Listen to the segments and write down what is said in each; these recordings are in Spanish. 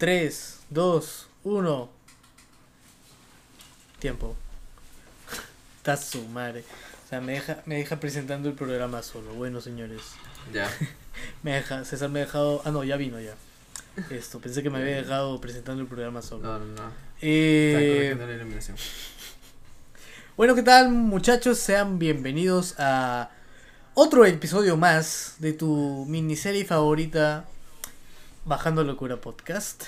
3, 2, 1. Tiempo. Está su madre. O sea, me deja, me deja presentando el programa solo. Bueno, señores. Ya. Me deja, César me ha dejado. Ah, no, ya vino ya. Esto, pensé que me había dejado presentando el programa solo. No, no, no. Está Eh, corrigiendo la iluminación. Bueno, ¿qué tal muchachos? Sean bienvenidos a otro episodio más de tu miniserie favorita, Bajando Locura Podcast.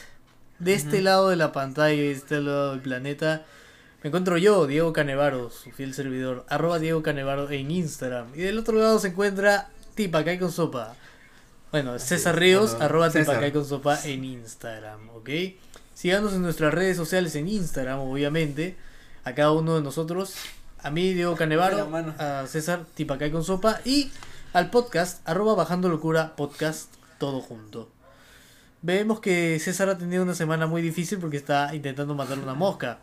De este lado de la pantalla y de este lado del planeta, me encuentro yo, Diego Canevaro, su fiel servidor, arroba Diego Canevaro en Instagram. Y del otro lado se encuentra Tipacay con Sopa. Bueno, Así César Ríos, bueno, arroba César. Tipacay con Sopa en Instagram, ¿ok? Síganos en nuestras redes sociales en Instagram, obviamente. A cada uno de nosotros. A mí, Diego Canevaro. A César, Tipacay con Sopa. Y al podcast, arroba Bajando Locura Podcast, todo junto. Vemos que César ha tenido una semana muy difícil porque está intentando matar una mosca.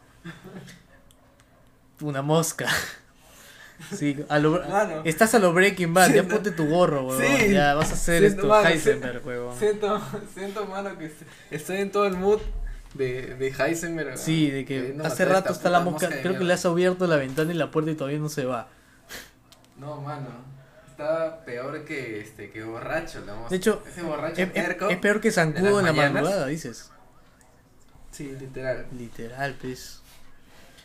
Una mosca. Sí, a lo- Mano. estás a lo Breaking Bad, ya ponte tu gorro. Sí. Ya vas a hacer Siento, esto mano, Heisenberg, huevón. Siento, siento, mano, que est- estoy en todo el mood de, de Heisenberg. Sí, de que hace rato está la mosca, creo que le has abierto la ventana y la puerta y todavía no se va. No, mano. Estaba peor que este que borracho la mosca. De hecho, ese borracho Es, peor que zancudo en la madrugada, dices. Sí, literal. Literal, pues.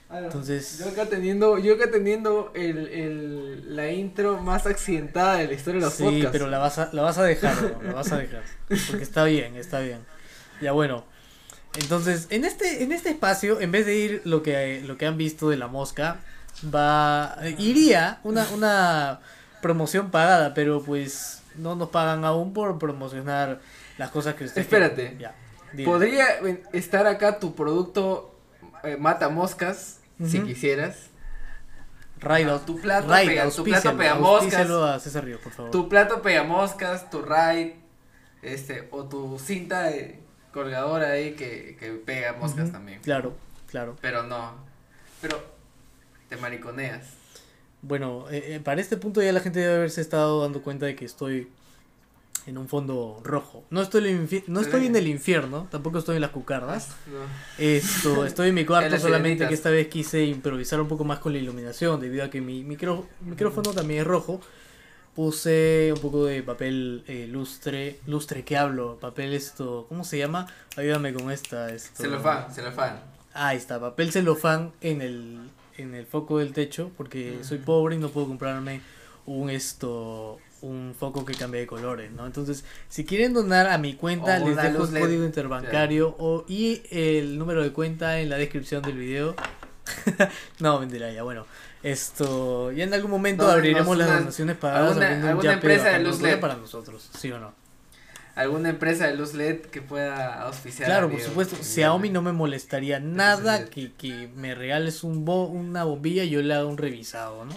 Entonces, Entonces- yo acá teniendo, yo acá teniendo el, el, la intro más accidentada de la historia de los Sí, podcasts. pero la vas a, la vas a dejar, bro, la vas a dejar. Porque está bien, está bien. Ya bueno. Entonces, en este, en este espacio, en vez de ir lo que, lo que han visto de la mosca, va. iría una, una promoción pagada, pero pues no nos pagan aún por promocionar las cosas que usted Espérate. Ya. Podría estar acá tu producto eh, mata moscas, si quisieras. Raid, tu plato Raid, pega- tu plato pegamoscas. auspícialo a César Ríos, por favor. Tu plato pegamoscas, tu raid, este, o tu cinta de colgadora ahí que, que pega moscas también. Claro, claro. Pero no. Pero te mariconeas. Bueno, eh, eh, para este punto ya la gente debe haberse estado dando cuenta de que estoy en un fondo rojo. No estoy, en el infi- no Sí. estoy en el infierno, tampoco estoy en las cucardas. No. Esto, estoy en mi cuarto solamente que esta vez quise improvisar un poco más con la iluminación debido a que mi micro- micrófono también es rojo. Puse un poco de papel eh, lustre, lustre que hablo, papel esto, ¿cómo se llama? Ayúdame con esta. Esto. Celofán, celofán. Ah, Ahí está, papel celofán en el, en el foco del techo, porque soy pobre y no puedo comprarme un esto un foco que cambie de colores, ¿no? Entonces, si quieren donar a mi cuenta, O les dejo el LED. código interbancario o, y el número de cuenta en la descripción del video. no, mentira, ya, bueno. Esto, ya en algún momento abriremos las una- donaciones pagadas alguna- alguna empresa de luz LED. para nosotros, ¿sí o no? Alguna empresa de luz LED que pueda auspiciar. Claro, por supuesto. Xiaomi no me molestaría nada que, que me regales un bo- una bombilla y yo le haga un revisado, ¿no?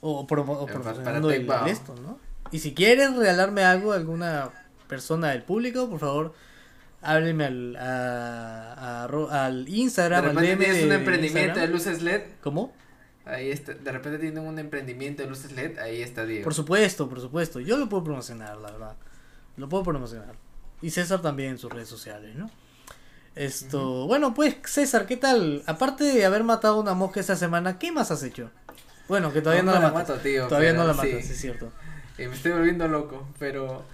O, promo- o promocionando el, el esto, ¿no? Y si quieren regalarme algo a alguna persona del público, por favor, háblenme al, a- al De Instagram, al repente tienes un de emprendimiento de Instagram. luces LED. ¿Cómo? Ahí está. De repente tienen un emprendimiento de luces LED. Ahí está Diego. Por supuesto, por supuesto. Yo lo puedo promocionar, la verdad. Lo puedo promocionar. Y César también en sus redes sociales, ¿no? Esto, bueno, pues César, ¿qué tal? Aparte de haber matado una mosca esta semana, ¿qué más has hecho? Bueno, que todavía no, la matas. mato, tío. todavía pero no la sí. matas, es cierto. Eh, me estoy volviendo loco, pero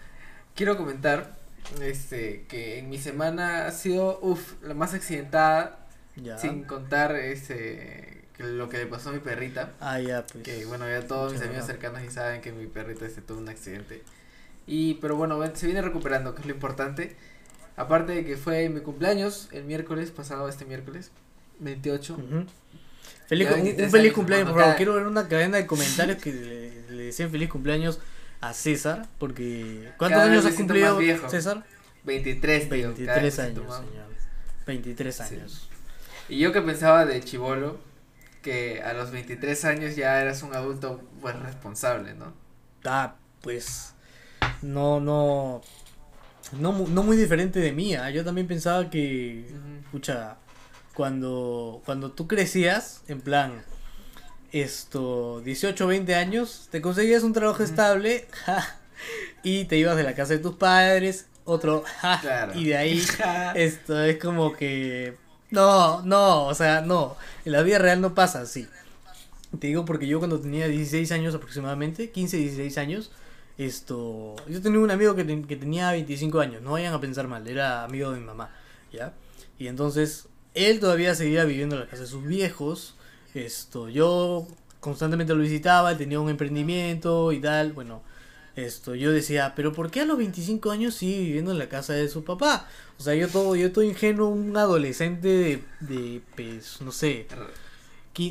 quiero comentar este que en mi semana ha sido uf, la más accidentada, Ya. sin contar este que lo que le pasó a mi perrita, Ah, ya, pues. que bueno, ya todos mis amigos cercanos ya saben que mi perrita este tuvo un accidente. Y pero bueno, se viene recuperando, que es lo importante. Aparte de que fue mi cumpleaños el miércoles pasado, este miércoles 28. Ujú. Feliz, un- un, 23 feliz años, cumpleaños, por favor. Quiero ver una cadena de comentarios que le, le decían feliz cumpleaños a César, porque ¿cuántos Cada años siento cumplido. César? 23, tío, cada vez 23 me siento años, señor. 23 Sí. años. Y yo que pensaba de chivolo que a los 23 años ya eras un adulto pues responsable, ¿no? Ah, pues no, no, no, no muy diferente de mí. ah. Yo también pensaba que, escucha, cuando, cuando tú crecías, en plan, esto, 18, 20 años, te conseguías un trabajo estable ja, y te ibas de la casa de tus padres otro, ja, Claro. y de ahí esto es como que no, no, o sea, no, en la vida real no pasa así. Te digo porque yo cuando tenía 16 años aproximadamente, 15, 16 años, esto, yo tenía un amigo que, ten- que tenía 25 años, no vayan a pensar mal, era amigo de mi mamá, ¿ya? Y entonces él todavía seguía viviendo en la casa de sus viejos, esto, yo constantemente lo visitaba, él tenía un emprendimiento y tal, bueno, esto, yo decía, pero ¿por qué a los 25 años sigue viviendo en la casa de su papá? O sea, yo todo, yo todo ingenuo, un adolescente de, de pues, no sé,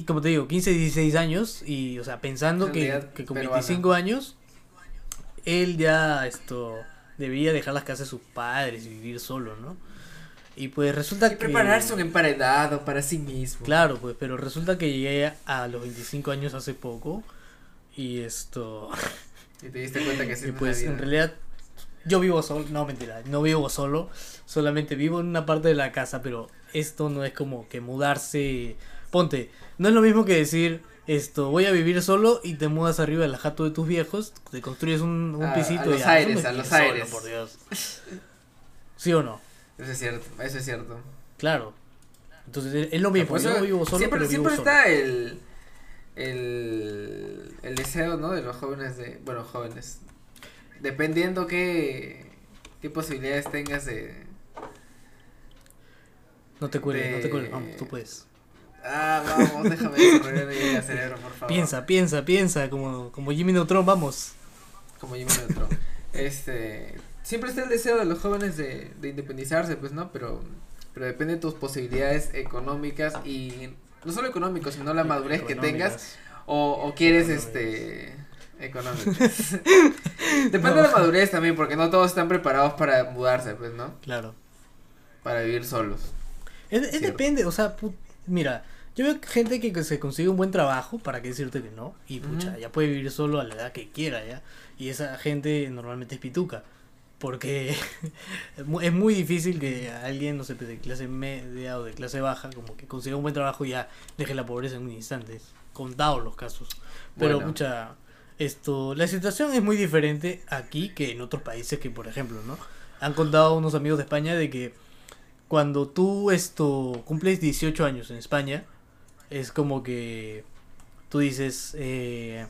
como te digo, 15, 16 años y, o sea, pensando que con peruana. 25 años él ya, esto, debía dejar las casas de sus padres y vivir solo, ¿no? Y pues resulta Y que... prepararse un emparedado para sí mismo. Claro, pues, pero resulta que llegué a los 25 años hace poco y esto... Y te diste cuenta que así Y pues en realidad yo vivo solo, no mentira, no vivo solo, solamente vivo en una parte de la casa, pero esto no es como que mudarse, ponte, no es lo mismo que decir esto, voy a vivir solo y te mudas arriba del jato de tus viejos, te construyes un, un A- a pisito los y aires, a los solo, aires. por Dios. ¿Sí o no? Eso es cierto, eso es cierto. Claro. Entonces es- lo mismo, Por yo eso no vivo solo, siempre, pero vivo siempre solo. está el, el, el deseo, ¿no? De los jóvenes de, bueno, jóvenes. Dependiendo qué, qué posibilidades tengas de... No te cuelgues, no te cuelgues, vamos, tú puedes. Ah, vamos, déjame desarrollar mi idea, cerebro, por favor. Piensa, piensa, piensa, como, como Jimmy Neutron, vamos. Como Jimmy Neutron. Este, siempre está el deseo de los jóvenes de, de independizarse, pues, ¿no? Pero, pero depende de tus posibilidades económicas y no solo económicas, sino la madurez que tengas o, o quieres, Económicas. este, económicas. Depende de la madurez también, porque no todos están preparados para mudarse, pues, ¿no? Claro. Para vivir solos. Es, es depende, o sea, mira, yo veo gente que, se consigue un buen trabajo, para qué decirte que no, y pucha, ya puede vivir solo a la edad que quiera, ¿ya? Y esa gente normalmente es pituca, porque es mu- es muy difícil que alguien, no sé, de clase media o de clase baja, como que consiga un buen trabajo y ya deje la pobreza en un instante, es contados los casos. Pero, Bueno. pucha, esto, la situación es muy diferente aquí que en otros países que, por ejemplo, ¿no? Han contado unos amigos de España de que cuando tú esto cumples 18 años en España, es como que tú dices, eh,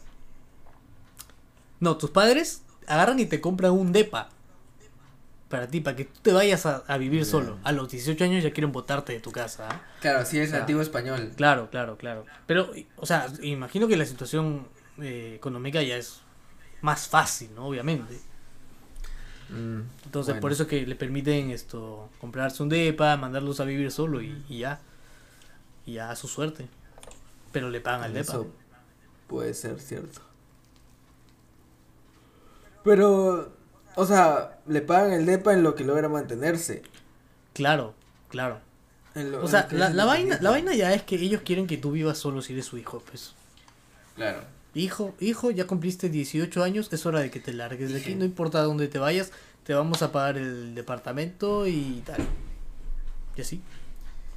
no, tus padres agarran y te compran un depa para ti, para que tú te vayas a, a vivir solo. A los 18 años ya quieren botarte de tu casa. ¿ah? Claro, si eres O sea, nativo español. Claro, claro, claro. Pero, o sea, imagino que la situación eh, económica ya es más fácil, ¿no? Obviamente. Mm, Entonces, bueno. por eso es que le permiten esto, comprarse un depa, mandarlos a vivir solo y, y ya. Y ya a su suerte. Pero le pagan al depa. Eso puede ser cierto. Pero, o sea, le pagan el depa en lo que logra mantenerse. Claro, claro. lo- O sea, la, la vaina, la vaina ya es que ellos quieren que tú vivas solo si eres su hijo, pues. Claro. Hijo, hijo, ya cumpliste 18 años, es hora de que te largues de aquí, no importa dónde te vayas, te vamos a pagar el departamento y tal. Y así.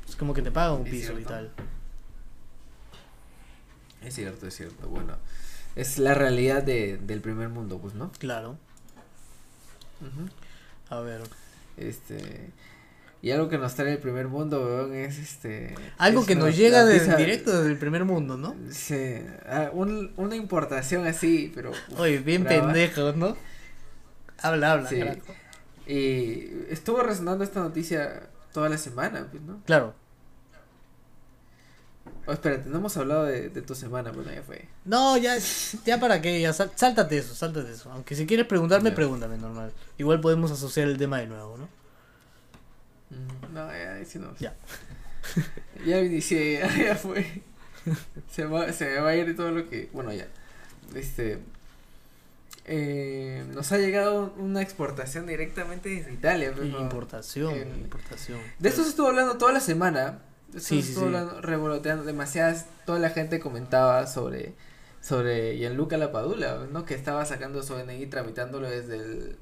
Es como que te pagan un piso y tal. Es cierto, es cierto. Bueno, es la realidad de, del primer mundo, pues, ¿no? Claro. A ver. Este. Y algo que nos trae el primer mundo, weón, es este. Algo es que nos llega la de, pizza- directo desde el primer mundo, ¿no? Sí, ah, un- una importación así, pero. uf, Oye, bien brava. pendejos, ¿no? Habla, habla, Sí. carajo. Y estuvo resonando esta noticia toda la semana, pues, ¿no? Claro. Oh, espérate, no hemos hablado de, de tu semana, bueno, ya fue. No, ya, ya para qué, ya sal- sáltate eso, sáltate eso. Aunque si quieres preguntarme, pregúntame, normal. Igual podemos asociar el tema de nuevo, ¿no? No, ya, ahí sí no. Ya. ya inicié, ya, ya fue. Se, va, se va a ir todo lo que. Bueno, ya. Este. eh, nos ha llegado una exportación directamente desde Italia. pues, importación, importación. De esto se estuvo hablando toda la semana. De esto Sí, se estuvo sí. hablando, revoloteando demasiadas. Toda la gente comentaba sobre sobre Gianluca Lapadula, ¿no? Que estaba sacando su DNI tramitándolo desde el.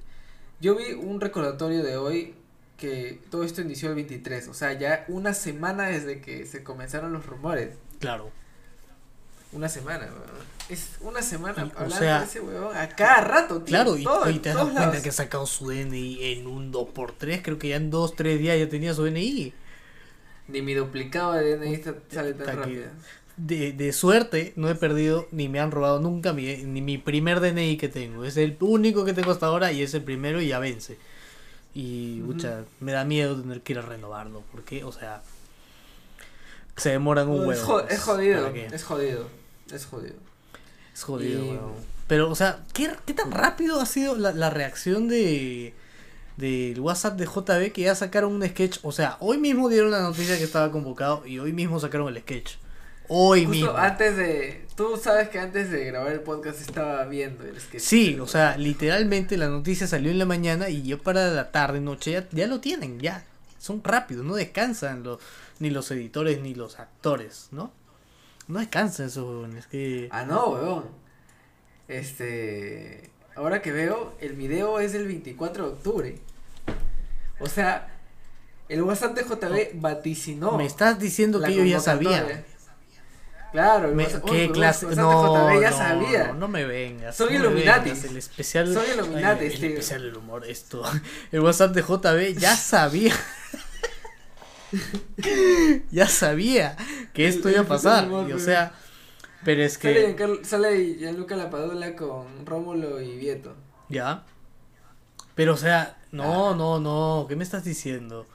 Yo vi un recordatorio de hoy que todo esto inició el 23, o sea, ya una semana desde que se comenzaron los rumores. Claro. una semana, weón. Es una semana Y, o hablando sea, de ese weón a cada rato, tío. Claro, y, todo, y en te das cuenta lados. que ha sacado su DNI en un 2x3, creo que ya en 2, 3 días ya tenía su DNI. Ni mi duplicado de DNI sa- sale tan rápido. De, de suerte no he perdido ni me han robado nunca mi, ni mi primer DNI que tengo. Es el único que tengo hasta ahora y es el primero y ya vence. Y mucha, me da miedo tener que ir a renovarlo. Porque, o sea, se demoran un huevo. es, jo- pues, es jodido, es jodido, es jodido. Es jodido, Y-. Pero, o sea, ¿qué, qué tan rápido ha sido la, la reacción de del WhatsApp de JB que ya sacaron un sketch? O sea, hoy mismo dieron la noticia que estaba convocado y hoy mismo sacaron el sketch. Hoy Justo mismo. antes de, tú sabes que antes de grabar el podcast estaba viendo el sketch. Sí, o sea, literalmente la noticia salió en la mañana y yo para la tarde, noche, ya, ya lo tienen, ya. Son rápidos, no descansan los, ni los editores ni los actores, ¿no? No descansan esos huevones, que... Ah, no, weón. Este. Ahora que veo, el video es del 24 de octubre. O sea, el WhatsApp de JB vaticinó. Me estás diciendo que ellos ya convocatoria. Claro, Me- WhatsApp, ¿Qué clase? No, JB ya no, sabía. no, no me vengas. Son no vengas, El especial, Son Illuminatis, Ay, el tío. especial del humor, esto. El WhatsApp de JB ya sabía. ya sabía que esto El- iba a pasar. humor, y, o sea, pero es Sale, que. Giancarlo- sale Gianluca Lapadula con Rómulo y Vieto. Ya. Pero, o sea, Ah. no, no, no. ¿Qué me estás diciendo?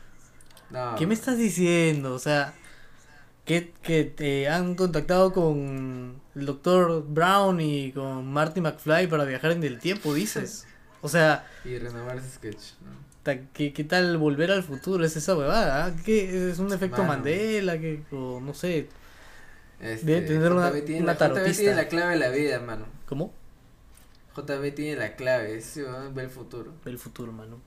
No. ¿Qué me estás diciendo? O sea, que, que te han contactado con el doctor Brown y con Marty McFly para viajar en el tiempo, dices. O sea, Y renovar ese sketch. ¿no? ta- ¿qué, qué tal volver al futuro? ¿Es esa huevada? ah? ¿Qué, ¿Es un efecto Mano. Mandela? que o no sé. Este, Debe tener una- JB tiene una JB tiene la clave de la vida, hermano. ¿Cómo? JB tiene la clave, weón ve el futuro. Ve el futuro, mano.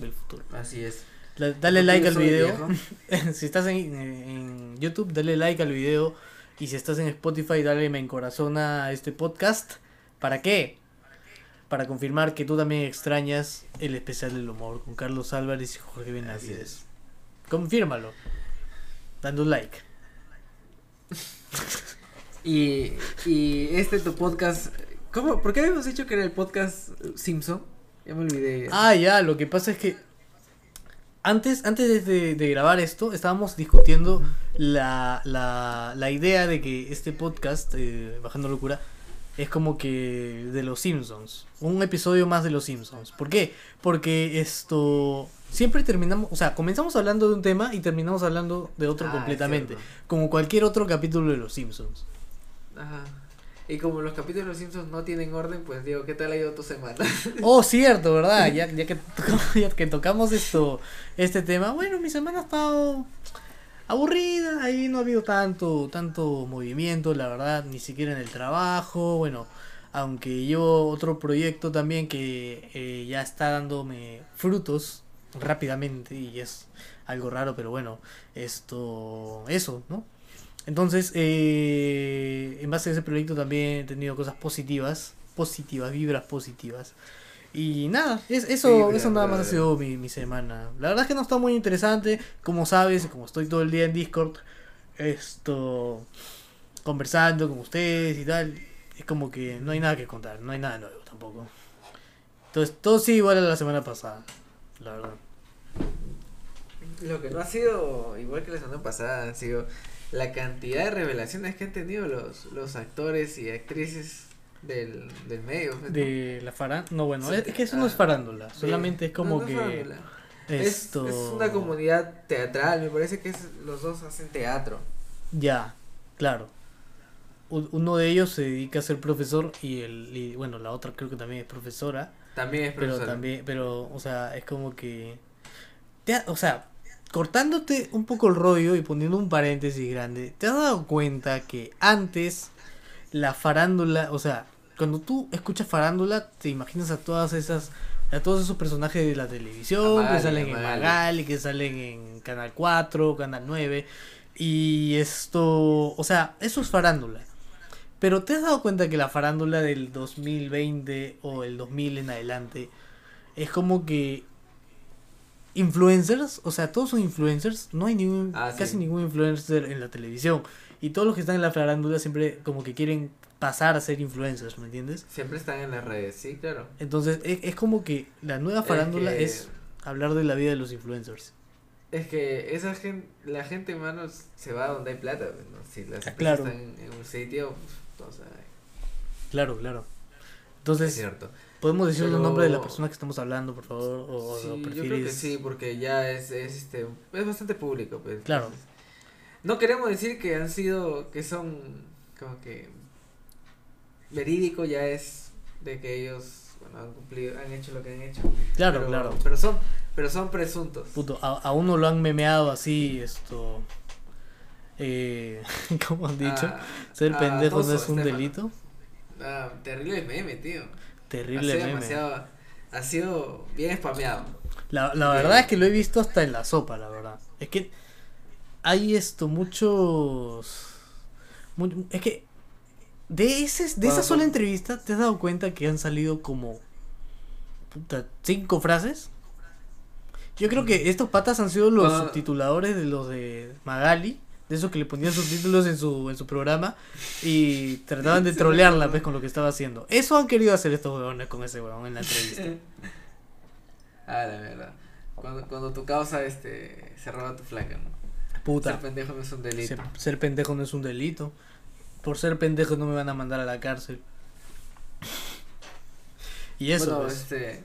Ve el futuro. Así es. La- dale like al video. si estás en, en YouTube, dale like al video. Y si estás en Spotify, dale me encorazona a este podcast. ¿Para qué? Para confirmar que tú también extrañas el especial del humor con Carlos Álvarez y Jorge Benavides. Confírmalo. Dando un like. Y, y este tu podcast. ¿Cómo? ¿Por qué habíamos dicho que era el podcast Simpson? Ya me olvidé. Ah, ya, lo que pasa es que antes, antes de, de grabar esto, estábamos discutiendo la, la, la idea de que este podcast, eh, Bajando Locura, es como que de los Simpsons. Un episodio más de los Simpsons. ¿Por qué? Porque esto... Siempre terminamos, o sea, comenzamos hablando de un tema y terminamos hablando de otro Ah, completamente. Como cualquier otro capítulo de los Simpsons. Ajá. Y como los capítulos de los Simpsons no tienen orden, pues digo, ¿qué tal ha ido tu semana? Oh, cierto, ¿verdad? Ya, ya, que, ya que tocamos esto, este tema, bueno, mi semana ha estado aburrida, ahí no ha habido tanto, tanto movimiento, la verdad, ni siquiera en el trabajo, bueno, aunque llevo otro proyecto también que eh, ya está dándome frutos rápidamente y es algo raro, pero bueno, esto, eso, ¿no? Entonces, eh, en base a ese proyecto también he tenido cosas positivas, positivas, vibras positivas. Y nada, es, eso, eso nada más ha sido mi, mi semana. La verdad es que no está muy interesante, como sabes, como estoy todo el día en Discord, esto, conversando con ustedes y tal, es como que no hay nada que contar, no hay nada nuevo tampoco. Entonces, todo sigue igual a la semana pasada, la verdad. Lo que no ha sido igual que la semana pasada, ha sido la cantidad de revelaciones que han tenido los, los actores y actrices del, del medio. pues, ¿no? De la farándula, no bueno, Sí, es, que eso no es ah, farándula, solamente es como no, no que... farándula. Es, Esto... es una comunidad teatral, me parece que es, los dos hacen teatro. Ya, claro. Uno de ellos se dedica a ser profesor y el y, bueno, la otra creo que también es profesora, También es pero profesora. también pero o sea, es como que te o sea, cortándote un poco el rollo y poniendo un paréntesis grande, ¿te has dado cuenta que antes la farándula, o sea, cuando tú escuchas farándula, te imaginas a todas esas a todos esos personajes de la televisión Magali, que salen en Magali. Magali, que salen en Canal 4, Canal 9 y esto, o sea, eso es farándula. Pero ¿te has dado cuenta que la farándula del 2020 o el 2000 en adelante es como que influencers, o sea, todos son influencers, no hay ningún, Ah, casi sí. ningún influencer en la televisión. Y todos los que están en la farándula siempre como que quieren pasar a ser influencers, ¿me entiendes? Siempre están en las redes, sí, claro. Entonces es, es como que la nueva farándula que- es hablar de la vida de los influencers. Es que esa gente, la gente, hermanos, se va donde hay plata, pues, ¿no? Si las Ah, claro. están en, un sitio, pues, todos saben. Claro, claro. Es Entonces, cierto. ¿Podemos decir Pero- nombres de la persona que estamos hablando, por favor? ¿O, o Sí, yo prefieres? creo que sí, porque ya es, es, este, es bastante público, pues. Claro. No queremos decir que han sido, que son como que verídico ya es de que ellos, bueno, han cumplido, han hecho lo que han hecho. Claro, pero, claro. Pero son, pero son presuntos. Puto, a, a uno lo han memeado así, esto... Eh, como han dicho, Ah, ser ah, pendejo no Toso, es un Estefano. delito. Ah, terrible meme, tío. Terrible ha sido meme. demasiado, ha sido bien spameado. La, la verdad es que lo he visto hasta en la sopa, la verdad. Es que hay esto, muchos... mu- es que de, ese, de esa sola entrevista te has dado cuenta que han salido como puta, cinco frases. Yo creo que estos patas han sido los subtituladores de los de Magali, de esos que le ponían subtítulos en su, en su programa y trataban de trolearla pues, con lo que estaba haciendo. Eso han querido hacer estos huevones con ese huevón en la entrevista. ah, la verdad. Cuando, cuando tu causa este se roba tu flaca, ¿no? Puta. Ser pendejo no es un delito. Ser, ser pendejo no es un delito. Por ser pendejo no me van a mandar a la cárcel. Y eso, bueno, pues. este.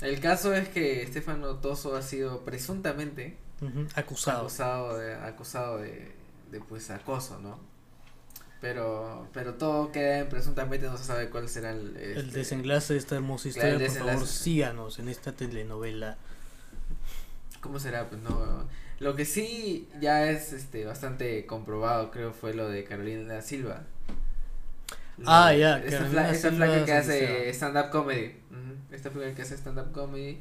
El caso es que Estefano Toso ha sido presuntamente Acusado. acusado de acusado de, de pues acoso, ¿no? Pero pero todo queda en presuntamente no se sabe cuál será el El este, desenlace de esta hermosa historia, por favor, síganos en esta telenovela. ¿Cómo será? Pues no. Lo que sí ya es este bastante comprobado, creo, fue lo de Carolina Silva. Ah, ya, Esta, Carolina fla- esta flaca que hace stand-up comedy. Esta flaca que hace stand-up comedy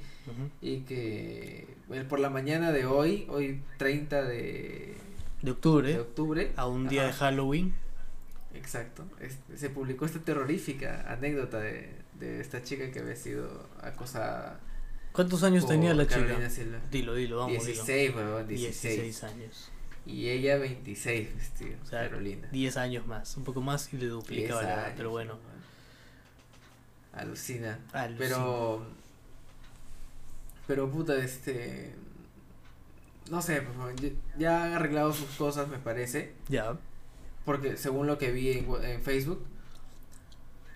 y que por la mañana de hoy, hoy 30 de, De octubre, de octubre. a un día de ajá, Halloween. Exacto. este, se publicó esta terrorífica anécdota de, de esta chica que había sido acosada. ¿Cuántos años tenía la Carolina chica? Silva. Dilo, dilo, vamos, dilo. 16, huevón, 16. 16 años. Y ella 26, pues, tío, O sea, Carolina. 10 años más, un poco más y le 10 duplicaba la edad, pero bueno. Alucina. Alucina. Pero. Pero puta, este. No sé, ya- han arreglado sus cosas, me parece. Ya. Porque según lo que vi en, Facebook.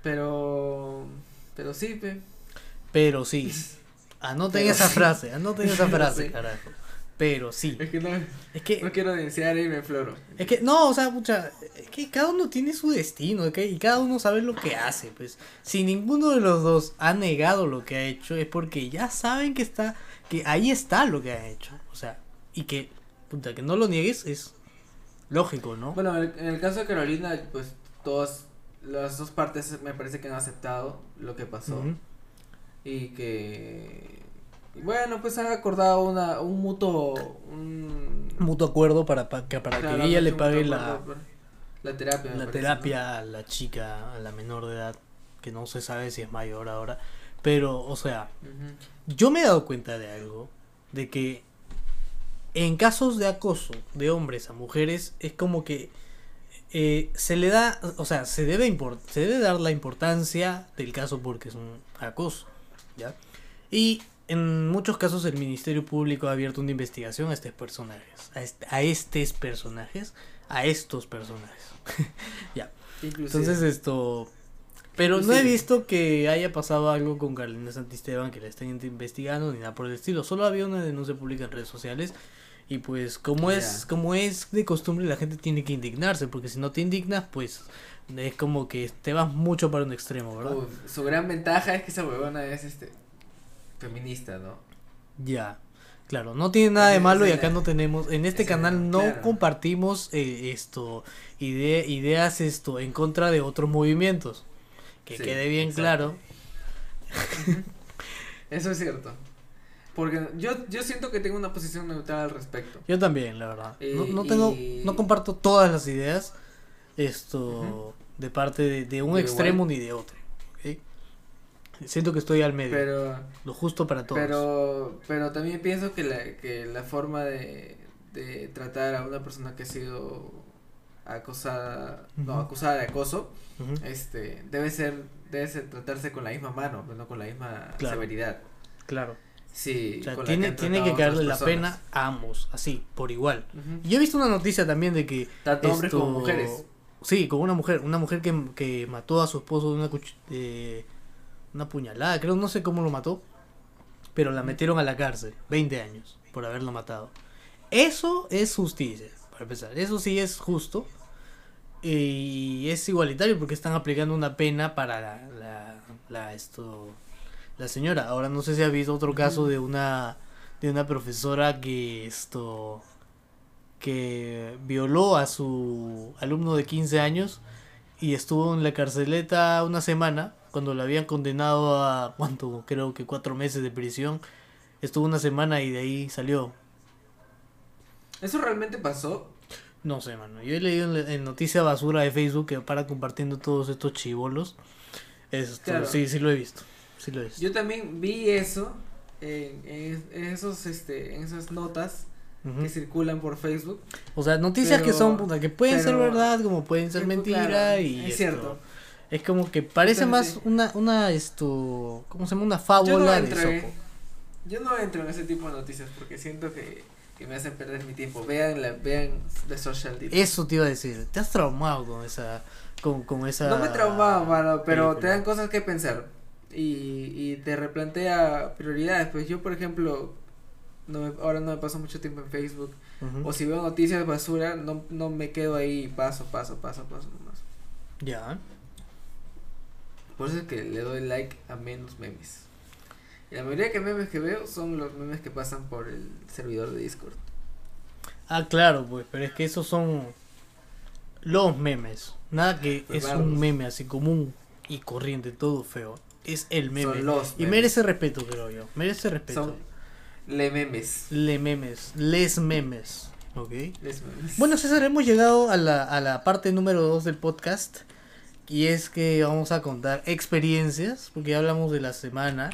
Pero. Pero sí, pe. Pero sí. Anoten Pero esa sí. frase, anoten esa frase, carajo. Pero sí. Es que no, Es que no quiero denunciar y me floro. Es que, no, o sea, mucha, es que cada uno tiene su destino, ¿ok? Y cada uno sabe lo que hace, pues. Si ninguno de los dos ha negado lo que ha hecho, es porque ya saben que está, que ahí está lo que ha hecho. O sea, y que, puta, que no lo niegues es lógico, ¿no? Bueno, en el, caso de Carolina, pues todas las dos partes me parece que han aceptado lo que pasó. Y que. Bueno, pues han acordado una, un mutuo. Un, Mutuo acuerdo para, para Claro, que ella le pague la, la terapia. la parece, terapia a la chica, a la menor de edad, que no se sabe si es mayor ahora. Pero, o sea. Yo me he dado cuenta de algo, de que en casos de acoso de hombres a mujeres es como que eh, se le da, o sea, se debe, import- se debe dar la importancia del caso porque es un acoso, ¿ya? Y en muchos casos el Ministerio Público ha abierto una investigación a estos personajes, a, est- a estos personajes, a estos personajes. ya. Inclusive. Entonces esto... Pero no he visto que haya pasado algo con Carolina Santisteban, que la estén investigando ni nada por el estilo. Solo había una denuncia pública en redes sociales. Y pues como es, como es de costumbre, la gente tiene que indignarse. Porque si no te indignas, pues es como que te vas mucho para un extremo, ¿verdad? Uf, su gran ventaja es que esa huevona es este feminista, ¿no? Ya. Claro, no tiene nada de malo y acá no tenemos, en este canal no claro. compartimos eh, esto, ide- ideas esto en contra de otros movimientos. Que Sí, quede bien claro. Eso es cierto. Porque yo, yo siento que tengo una posición neutral al respecto. Yo también, la verdad. No, Y- no tengo, y- no comparto todas las ideas, esto, de parte de, de un extremo igual. ni de otro. Siento que estoy al medio. Pero, lo justo para todos. pero, pero también pienso que la, que la forma de, de tratar a una persona que ha sido acosada, no, acusada de acoso, este, debe ser, debe ser tratarse con la misma mano, no con la misma Claro. severidad. Claro. Sí, O sea, tiene, han tiene que caerle la pena a ambos, así, por igual. Y yo he visto una noticia también de que Tanto hombres como esto- mujeres. Sí, con una mujer, una mujer que, que mató a su esposo de una cuch- una puñalada, creo, no sé cómo lo mató, pero la metieron a la cárcel, 20 años, por haberlo matado. Eso es justicia, para empezar, eso sí es justo y es igualitario porque están aplicando una pena para la, la, la, esto la señora. Ahora no sé si ha visto otro caso de una de una profesora que esto que violó a su alumno de 15 años y estuvo en la carceleta una semana cuando la habían condenado a cuánto creo que cuatro meses de prisión estuvo una semana y de ahí salió ¿Eso realmente pasó? no sé mano yo he leído en, en noticia basura de Facebook que para compartiendo todos estos chivolos esto Claro. sí sí lo he visto sí lo he visto Yo también vi eso en, en- en esos, este, en esas notas Ujú. que circulan por Facebook. o sea noticias que pero- son puta, que pueden ser pero- verdad como pueden ser mentira claro, y es esto. cierto. Es como que parece Entonces, más una, una, esto, ¿cómo se llama? Una Yo no fábula de entro, Esopo. yo no entro en ese tipo de noticias porque siento que, que me hacen perder mi tiempo. Vean la, vean The Social Dilemma. Eso te iba a decir. Te has traumado con esa, con, con esa. No me traumaba, mano, pero te dan cosas que pensar. Y, y te replantea prioridades. Pues yo, por ejemplo, no me- ahora no me paso mucho tiempo en Facebook. O si veo noticias basura, no, no me quedo ahí paso, paso, paso, paso nomás. Ya. Por eso es que le doy like a menos memes. Y la mayoría de memes que veo son los memes que pasan por el servidor de Discord. Ah, claro, pues, pero es que esos son los memes. Nada que es un meme así común y corriente, todo feo. Es el meme. Son los y memes. merece respeto, creo yo. Merece respeto. Son le memes. Le memes. Les memes. Ok. Les memes. Bueno, César, hemos llegado a la, a la parte número 2 del podcast. Y es que vamos a contar experiencias, porque ya hablamos de la semana.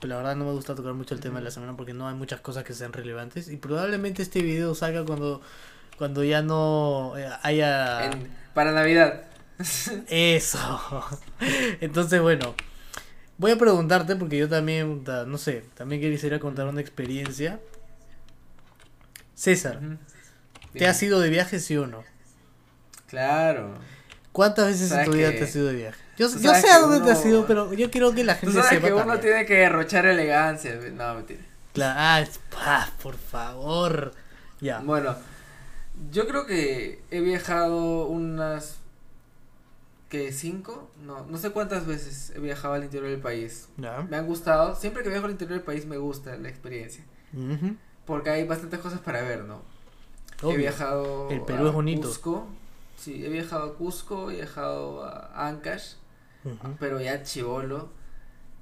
Pero la verdad no me gusta tocar mucho el tema de la semana porque no hay muchas cosas que sean relevantes. Y probablemente este video salga cuando, cuando ya no eh, haya... En- para Navidad. Eso. Entonces, bueno, voy a preguntarte porque yo también, no sé, también quisiera contar una experiencia. César. ¿te has ido de viaje, sí o no? Claro. ¿Cuántas veces en tu vida que- te has ido de viaje? Yo, tú sé a dónde te has ido, pero yo quiero que la Tú gente sabes sepa que uno también. tiene que derrochar elegancia. No, mentira. Claro, ah, es- ah, por favor. Ya. Bueno, yo creo que he viajado unas que cinco, no, no sé cuántas veces he viajado al interior del país. Ya. Me han gustado, siempre que viajo al interior del país me gusta la experiencia, porque hay bastantes cosas para ver, ¿no? He viajado El Perú a es bonito. Cusco, sí, he viajado a Cusco, he viajado a Ancash, pero ya chivolo.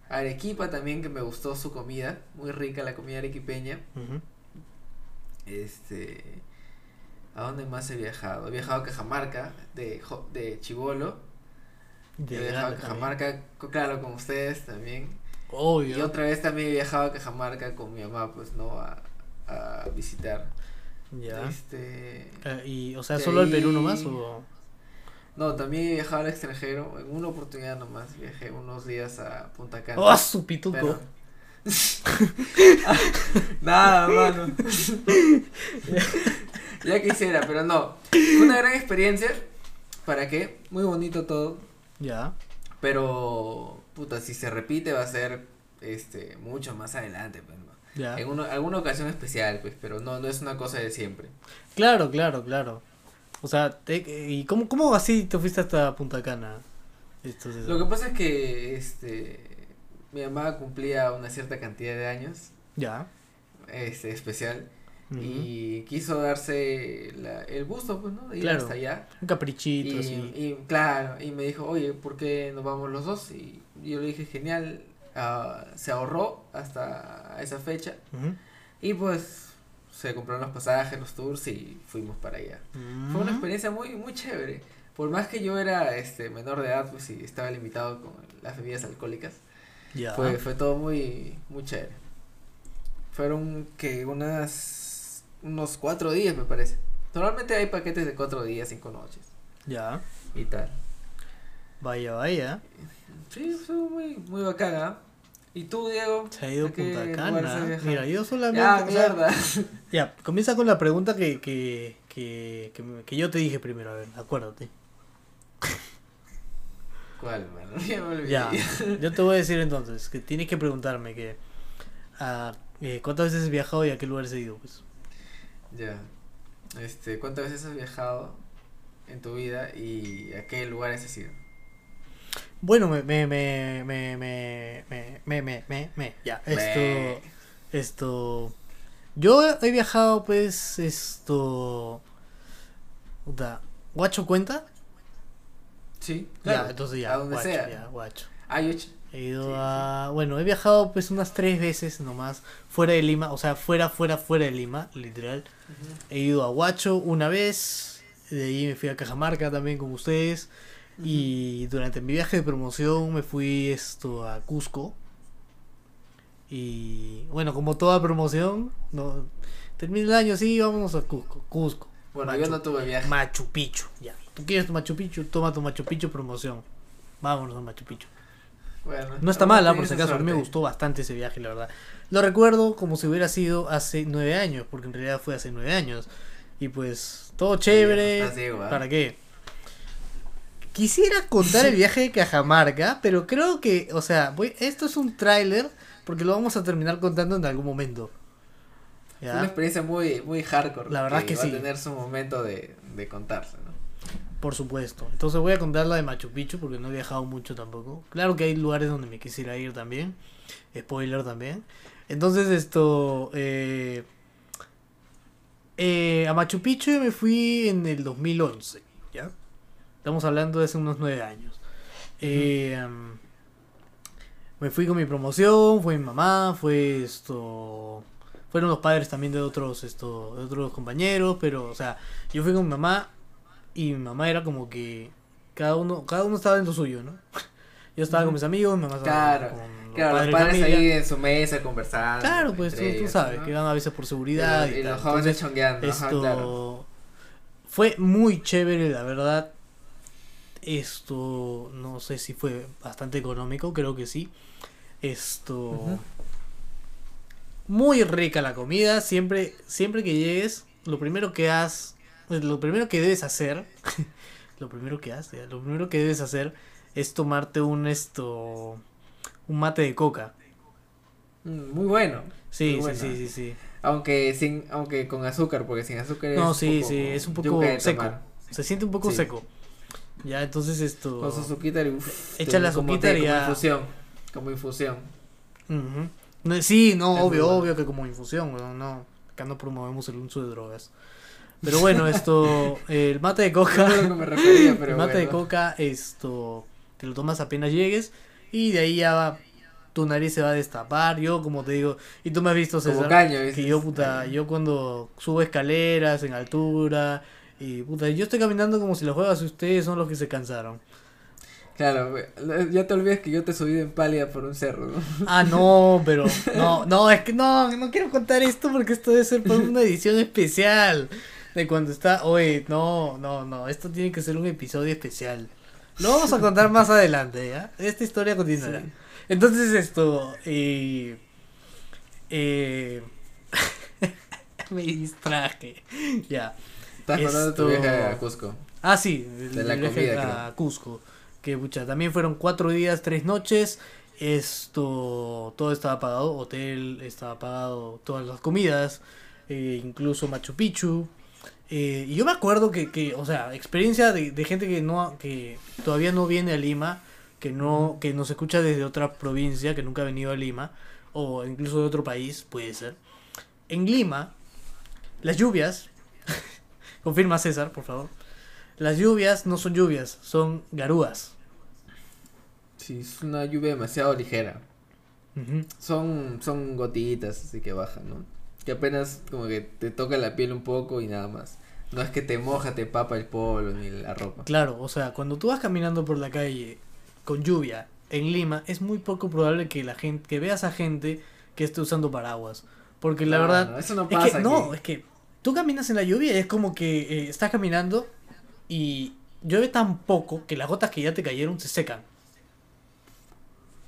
Arequipa también que me gustó su comida, muy rica la comida arequipeña. Este. ¿A dónde más he viajado? He viajado a Cajamarca, de, de Chivolo. De he viajado a también. Cajamarca, claro, con ustedes también. Obvio. Y otra vez también he viajado a Cajamarca con mi mamá, pues, ¿no? A, a visitar. Ya. Este. Eh, y, o sea, ¿solo el Perú nomás o...? No, también he viajado al extranjero. En una oportunidad nomás viajé unos días a Punta Cana. ¡Oh, su pituco! Pero- Nada, mano. ya quisiera, pero no. Fue una gran experiencia. ¿Para qué? Muy bonito todo. Ya. Pero, puta, si se repite va a ser este mucho más adelante, pues, ¿no? Ya. En uno- alguna ocasión especial, pues, pero no, no es una cosa de siempre. Claro, claro, claro. O sea, te- ¿y cómo, cómo así te fuiste hasta Punta Cana? Lo que pasa es que este mi mamá cumplía una cierta cantidad de años, Ya. este especial, y quiso darse la- el gusto, pues, ¿no? De ir Claro. hasta allá. Un caprichito Y, así. y, claro, y me dijo, oye, ¿por qué no vamos los dos? Y yo le dije, genial, ah, se ahorró hasta esa fecha y pues se compraron los pasajes, los tours y fuimos para allá. Fue una experiencia muy, muy chévere. Por más que yo era este menor de edad, pues y estaba limitado con las bebidas alcohólicas. Fue, fue todo muy, muy chévere. Fueron que unas unos cuatro días me parece. Normalmente hay paquetes de cuatro días, cinco noches Ya. y tal. Vaya, vaya. Sí, fue muy, muy bacana. ¿Y tú, Diego? Se ha ido ¿A a qué Punta Cana. Mira, yo solamente. Ah, mierda. ya, comienza con la pregunta que, que, que, que, yo te dije primero. A ver, acuérdate. ¿Cuál, mano? Ya me olvidé. Ya, yo te voy a decir entonces que tienes que preguntarme que. ah, eh, ¿Cuántas veces has viajado y a qué lugares has ido? Pues? Ya. Este, ¿cuántas veces has viajado en tu vida y a qué lugares has ido? Bueno, me, me, me, me, me, me, me, me, me, me, ya, esto, Me. esto, yo he viajado, pues, esto, ¿guacho cuenta? Sí, Ya, claro. entonces ya, A donde guacho, sea. ya, guacho. Ah, yo He ido Sí, a, bueno, he viajado, pues, unas tres veces nomás, fuera de Lima, o sea, fuera, fuera, fuera de Lima, literal. He ido a Huacho una vez, de ahí me fui a Cajamarca también con ustedes. Y durante mi viaje de promoción me fui esto a Cusco. Y bueno, como toda promoción, no termina el año así, vámonos a Cusco. Cusco. Bueno, Machu- yo no tuve viaje. Machu Picchu, ya. ¿Tú quieres tu Machu Picchu? Toma tu Machu Picchu promoción. Vámonos a Machu Picchu. Bueno, No está mala, por tienes si acaso. A mí me gustó bastante ese viaje, la verdad. Lo recuerdo como si hubiera sido hace nueve años, porque en realidad fue hace nueve años. Y pues, todo chévere. ciego, ¿ah? ¿Para qué? Quisiera contar el viaje de Cajamarca, pero creo que, o sea, voy, esto es un tráiler, porque lo vamos a terminar contando en algún momento. ¿Ya? una experiencia muy, muy hardcore. La verdad que va sí. a tener su momento de, de contarse, ¿no? Por supuesto. Entonces voy a contar la de Machu Picchu porque no he viajado mucho tampoco. Claro que hay lugares donde me quisiera ir también. Spoiler también. Entonces esto... Eh, eh, a Machu Picchu me fui en el 2011. ¿Ya? Estamos hablando de hace unos nueve años. Eh, me fui con mi promoción, fue mi mamá, fue esto... Fueron los padres también de otros, esto, de otros compañeros, pero, o sea, yo fui con mi mamá y mi mamá era como que cada uno cada uno estaba en lo suyo, ¿no? Yo estaba con mis amigos, mi mamá estaba Claro, con Claro, los padres ahí en su mesa conversando. Claro, pues tú, sabes, ¿no? que van a veces por seguridad Y, y, y tal. los jóvenes Entonces, chongueando. ajá, esto claro. fue muy chévere, la verdad. Esto no sé si fue bastante económico, creo que sí. Esto muy rica la comida, siempre siempre que llegues, lo primero que has lo primero que debes hacer, lo primero que haces, lo primero que debes hacer es tomarte un esto un mate de coca. Mm, Muy bueno. Sí, Muy sí, bueno. sí, sí, sí. Aunque sin, aunque con azúcar, porque sin azúcar es No, un sí, poco sí, es un poco seco. Se siente un poco Sí. seco. Ya, entonces esto. Con su azuquita y uf, Echa la como té, y como ya- infusión. Como infusión. Ujú. No, sí, no, Es obvio, obvio que como infusión, weón, no. Acá no promovemos el uso de drogas. Pero bueno, esto, el mate de No coca, lo que me refería, pero el mate de coca, esto, te lo tomas apenas llegues y de ahí ya va- tu nariz se va a destapar. Yo, como te digo, y tú me has visto, Como César, caño, que yo, puta, yo cuando subo escaleras en altura y, puta, yo estoy caminando como si los juegas y ustedes son los que se cansaron. Claro, ya te olvidas que yo te subido en pálida por un cerro, ¿no? Ah, no, pero no, no, es que no, no quiero contar esto porque esto debe ser para una edición especial de cuando está, oye, no, no, no, esto tiene que ser un episodio especial. Lo vamos a contar más adelante, ¿ya? Esta historia continuará. Sí. Entonces esto, eh, eh, me distraje, ya. Estás contando tu Esto- viaje a Cusco. Ah, sí, el, De la el viaje comida, a Cusco. Que pucha, también fueron cuatro días, tres noches. Esto, todo estaba pagado, hotel estaba pagado, todas las comidas, eh, incluso Machu Picchu. Eh, y yo me acuerdo que, que o sea, experiencia de, de gente que no, que todavía no viene a Lima, que no, que nos escucha desde otra provincia, que nunca ha venido a Lima, o incluso de otro país, puede ser. En Lima, las lluvias, confirma César, por favor. Las lluvias no son lluvias, son garúas. Sí, es una lluvia demasiado ligera. Son, son gotitas, así que bajan, ¿no? Que apenas como que te toca la piel un poco y nada más. No es que te moja, te papa el polo ni la ropa. Claro, o sea, cuando tú vas caminando por la calle con lluvia en Lima, es muy poco probable que la gente, que veas a gente que esté usando paraguas. Porque la verdad, eso no es pasa que, no, es que tú caminas en la lluvia y es como que eh, estás caminando y llueve tan poco que las gotas que ya te cayeron se secan.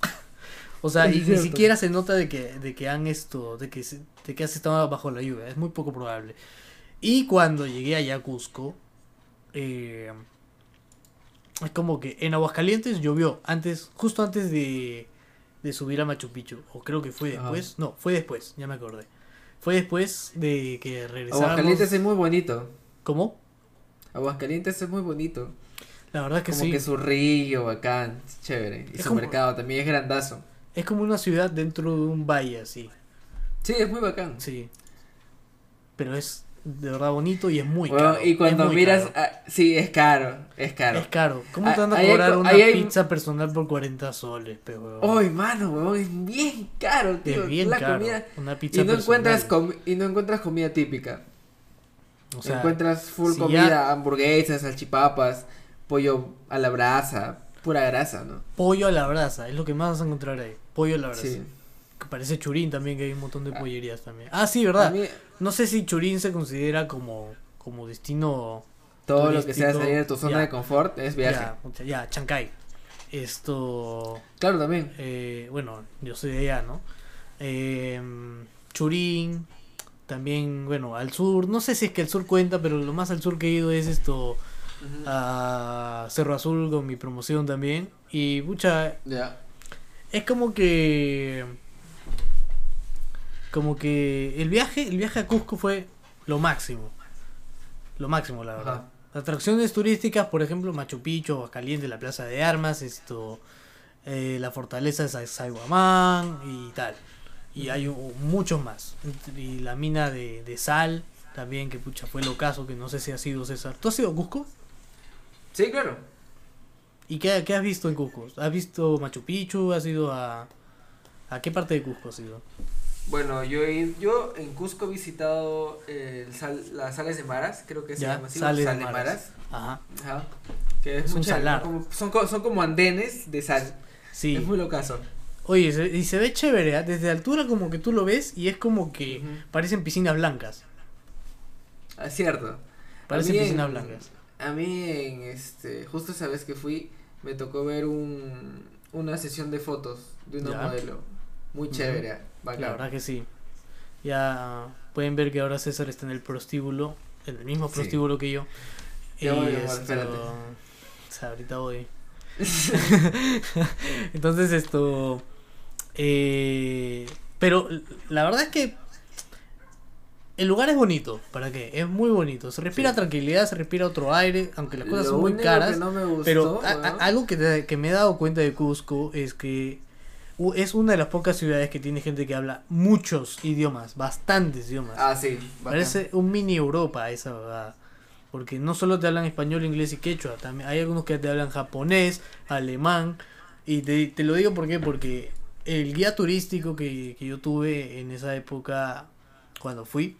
O sea, y ni siquiera se nota de que, de que han esto, de que, de que has estado bajo la lluvia, es muy poco probable. Y cuando llegué allá a Cusco, eh, es como que en Aguascalientes llovió antes, justo antes de, de subir a Machu Picchu, o creo que fue Ajá. después, no, fue después, ya me acordé. Fue después de que regresamos. Aguascalientes es muy bonito. ¿Cómo? Aguascalientes es muy bonito. La verdad que Como sí. que su río, bacán, es chévere. Y Es su como- mercado también es grandazo. Es como una ciudad dentro de un valle así. Sí, es muy bacán. Sí. Pero es de verdad bonito y es muy Bueno, caro. y cuando miras, caro. ah, sí, es caro, es caro. Es caro. ¿Cómo te Ah, van a hay cobrar co- una hay- pizza personal por 40 soles, pe, huevón? Uy, mano, weón, es bien caro, tío. es bien la caro. comida. Una pizza Y no encuentras personal. comi- y no encuentras comida típica. O sea, encuentras full si comida, ya- hamburguesas, salchipapas, pollo a la brasa, pura grasa, ¿no? pollo a la brasa, es lo que más vas a encontrar ahí. Pollo a la brasa. Sí. Que parece churín también, que hay un montón de Ah. pollerías también. Ah, sí, A ¿verdad? mí, No sé si Churín se considera como, como destino. todo lo que sea salir de tu zona ya. de confort es viaje. Ya, ya, Chancay. Esto. Claro, también. eh, bueno, yo soy de allá, ¿no? Eh, Churín. También, bueno, al sur. No sé si es que el sur cuenta, pero lo más al sur que he ido es esto. A Cerro Azul con mi promoción también. Y, pucha, Ya. es como que. Como que el viaje, el viaje a Cusco fue lo máximo. Lo máximo, la verdad. Ajá. Atracciones turísticas, por ejemplo, Machu Picchu, Caliente, la Plaza de Armas, esto, eh, la fortaleza de Sa- Saiguamán y tal. Y hay muchos más. Y la mina de, de sal también, que pucha, fue el ocaso, que no sé si ha sido César. ¿Tú has ido a Cusco? Sí, claro. ¿Y qué, qué has visto en Cusco? ¿Has visto Machu Picchu? ¿Has ido a... ¿A qué parte de Cusco has ido? Bueno, yo, he- yo en Cusco he visitado el sal- las sales de Maras, creo que Ya, llama así, sales de sal de Maras. Maras. Ajá. Ajá. Que es, Es un salar. son, son como andenes de sal. Sí. Es muy locazo. Oye, se- y se ve chévere, ¿ah? desde altura como que tú lo ves y es como que parecen piscinas blancas. Ah, cierto. Parecen en- piscinas blancas. A mí, en este, justo esa vez que fui, me tocó ver un, una sesión de fotos de una Ya. modelo. Muy chévere. Bacán. La verdad que sí. Ya pueden ver que ahora César está en el prostíbulo, en el mismo Sí. prostíbulo que yo. Voy, Y esto-. O sea, ahorita voy. Entonces esto... eh, pero la verdad es que el lugar es bonito, ¿para qué? Es muy bonito. Se respira Sí. tranquilidad, se respira otro aire, aunque las cosas Lo son muy único caras. que no me gustó, Pero a- algo que, te- que me he dado cuenta de Cusco es que es una de las pocas ciudades que tiene gente que habla muchos idiomas, bastantes idiomas. Ah, sí. bacán. Parece un mini Europa esa verdad. Porque no solo te hablan español, inglés y quechua, también hay algunos que te hablan japonés, alemán. Y te, te lo digo ¿por qué? porque el guía turístico que, que yo tuve en esa época, cuando fui,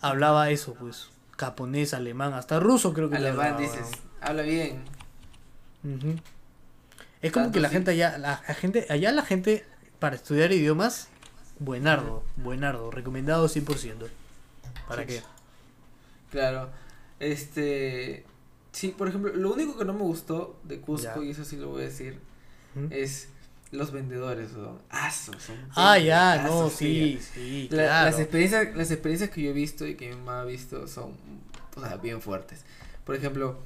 hablaba eso, pues, japonés, alemán, hasta ruso creo que Alemán hablaba, dices, habla bien. Ujú. Es como Tanto que la sí. gente allá, la, la gente, allá la gente para estudiar idiomas, buenardo, buenardo, recomendado 100%. ¿Para Sí. qué? Claro. Este. Sí, por ejemplo, lo único que no me gustó de Cusco, Ya. y eso sí lo voy a decir, ¿Mm? es los vendedores, weón. Asos, son Ah, ya, no, sí, sí, La- claro. las, experiencias, las experiencias que yo he visto y que mi mamá ha visto son o sea, bien fuertes. Por ejemplo,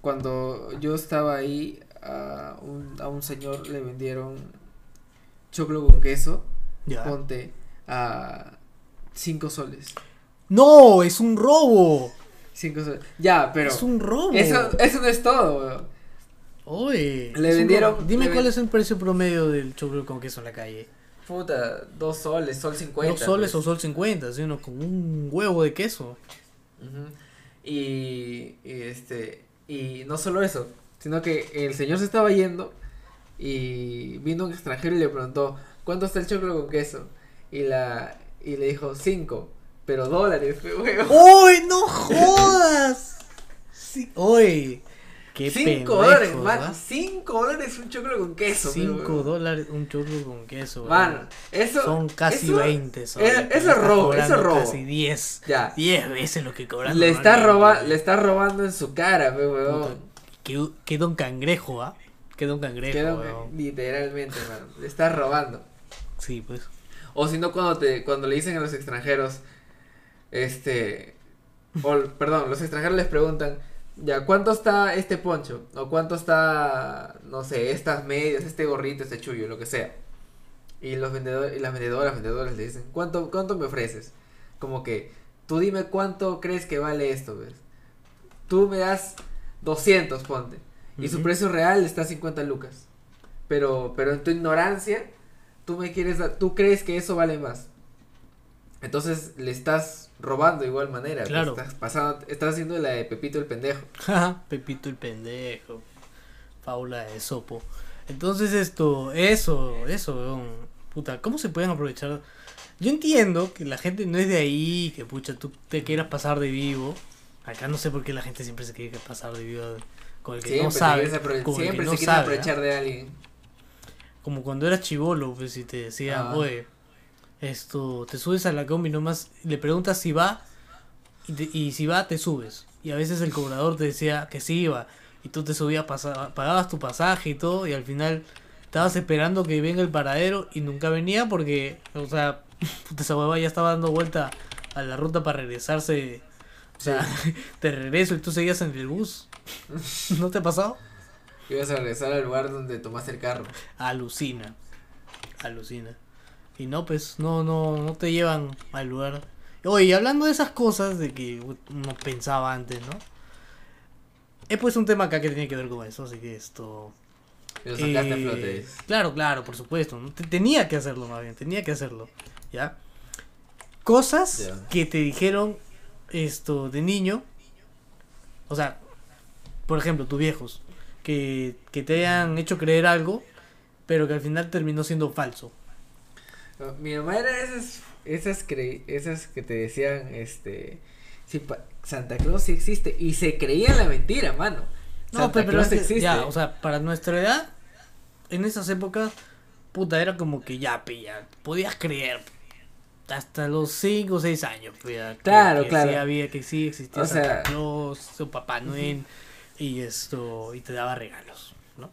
cuando yo estaba ahí, a un, a un señor le vendieron choclo con queso, Ya. ponte a 5 soles. No, es un robo. 5 soles. Ya, pero es un robo. eso, eso no es todo, weón. Oye, Le vendieron-. Dime le cuál ven- es el precio promedio del choclo con queso en la calle. Puta, 2 soles, sol 50. Dos soles pues. o sol 50, ¿sí? Uno con un huevo de queso. Y, y este y no solo eso, sino que el señor se estaba yendo y vino un extranjero y le preguntó ¿cuánto está el choclo con queso? Y la y le dijo cinco, pero dólares, huevo. ¡Uy, no jodas! Sí, oye, Qué 5 dólares. ¿ah? 5 dólares un choclo con queso. 5 weón. dólares un choclo con queso. Weón. eso. Son casi eso- 20. Son, es- Le eso es robo, eso es robo. Casi 10. Ya. 10 veces lo que cobran. Le está, roba, le está robando en su cara, weón. Qué, qué don cangrejo, ¿ah? Qué don cangrejo, Queda- weón. literalmente, mano. Le está robando. Sí, pues. O si no, cuando, te, cuando le dicen a los extranjeros, este, o, perdón, los extranjeros les preguntan, ya, ¿cuánto está este poncho? O ¿cuánto está, no sé, estas medias, este gorrito, este chullo, lo que sea? Y los vendedores, y las vendedoras, vendedores le dicen, ¿cuánto, cuánto me ofreces? Como que, tú dime cuánto crees que vale esto, ¿ves? Tú me das 200, ponte. Y su precio real está a 50 lucas. Pero, pero en tu ignorancia, tú me quieres dar, tú crees que eso vale más. Entonces le estás robando de igual manera. Claro. Estás pasando, estás haciendo la de Pepito el pendejo. Pepito el pendejo. Paula de Sopo. Entonces esto, eso, eso, weón. Puta, ¿cómo se pueden aprovechar? Yo entiendo que la gente no es de ahí, que pucha, tú te quieras pasar de vivo. Acá no sé por qué la gente siempre se quiere pasar de vivo con el que Siempre no sabe. el que siempre no se quiere sabe, aprovechar ¿ah? de alguien. Como cuando eras chivolo, pues si te decían, Ah. oye, esto, te subes a la combi nomás, le preguntas si va, y, te- y si va, te subes. Y a veces el cobrador te decía que sí iba, y tú te subías, pasa- pagabas tu pasaje y todo, y al final estabas esperando que venga el paradero y nunca venía porque, o sea, puta, esa hueva ya estaba dando vuelta a la ruta para regresarse. O sea, te regreso y tú seguías en el bus. ¿No te ha pasado? Ibas a regresar al lugar donde tomaste el carro. alucina. Alucina. Y no, pues, no, no, no te llevan al lugar. Oye, hablando de esas cosas de que uno pensaba antes, ¿no? He puesto un tema acá que tiene que ver con eso, así que esto. Lo sacaste a eh, flote. Claro, claro, por supuesto. ¿no? Te- Tenía que hacerlo más bien, tenía que hacerlo. ¿Ya? Cosas que te dijeron esto de niño. O sea, por ejemplo, tus viejos. Que, que te hayan hecho creer algo, pero que al final terminó siendo falso. Mi mamá era esas, esas, cre- esas que te decían, este, pa- Santa Claus sí existe. Y se creía la mentira, mano. No, Santa pe- pero, Claus es que, existe. ya, o sea, para nuestra edad, en esas épocas, puta, era como que ya, ya, podías creer. Hasta los 5 o 6 años, que- Claro, que claro. Sí había, que sí existía O Santa sea- Claus, su Papá Noel, y esto, y te daba regalos, ¿no?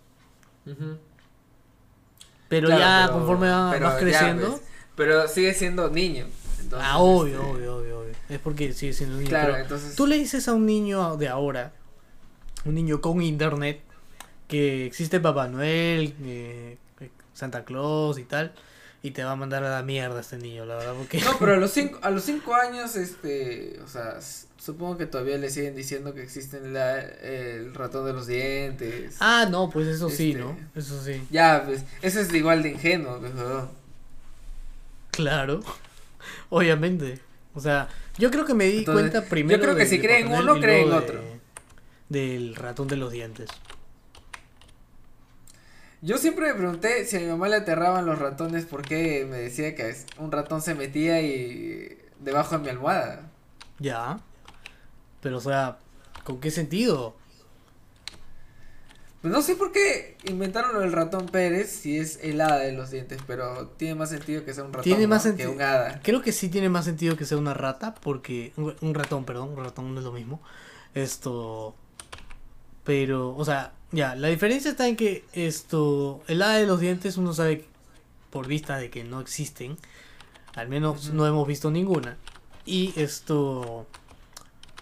Pero Claro, ya pero- conforme pero vas ya, creciendo, pues, pero sigue siendo niño. entonces, ah, obvio, este, obvio, obvio, obvio. Es porque sigue siendo niño. Claro, entonces. Tú le dices a un niño de ahora, un niño con internet, que existe Papá Noel, eh, Santa Claus y tal, y te va a mandar a la mierda este niño, la verdad, porque... No, pero a los cinco, a los cinco años, este, o sea, supongo que todavía le siguen diciendo que existen la, el ratón de los dientes. Ah, no, pues eso sí, Este- ¿no? Eso sí. Ya, pues, eso es igual de ingenuo, pues. Claro, obviamente. O sea, yo creo que me di Entonces, cuenta primero. yo creo que de- si de cree en Papá uno, Noel y cree en luego otro. de- Del ratón de los dientes. Yo siempre me pregunté si a mi mamá le aterraban los ratones porque me decía que es- un ratón se metía y debajo de mi almohada. Ya. Pero, o sea, ¿con qué sentido? Pues no sé por qué inventaron lo del ratón Pérez si es el hada de los dientes, pero tiene más sentido que sea un ratón Tiene más ¿no? que un hada. Creo que sí tiene más sentido que sea una rata, porque. Un ratón, perdón, un ratón no es lo mismo. Esto. Pero, o sea, ya, la diferencia está en que esto. El hada de los dientes, uno sabe por vista de que no existen. Al menos no hemos visto ninguna. Y esto.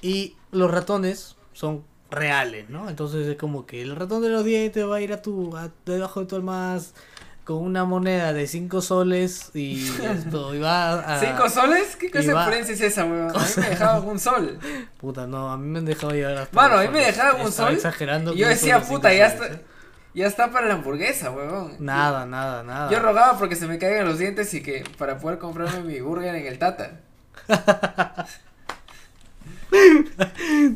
Y los ratones son reales, ¿no? Entonces es como que el ratón de los dientes va a ir a tu. A, debajo de tu almohada con una moneda de 5 soles y esto. Va a. ¿Cinco soles? ¿Qué clase de prensa es esa, weón? A mí me dejaban un sol. Puta, no, a mí me han dejado llegar hasta. Dos a mí me dejaban un sol exagerando Y yo decía, puta, cinco ya soles, está, ¿eh? ya está para la hamburguesa, weón. Nada, nada, nada. Yo rogaba porque se me caigan los dientes y que para poder comprarme mi burger en el Tata.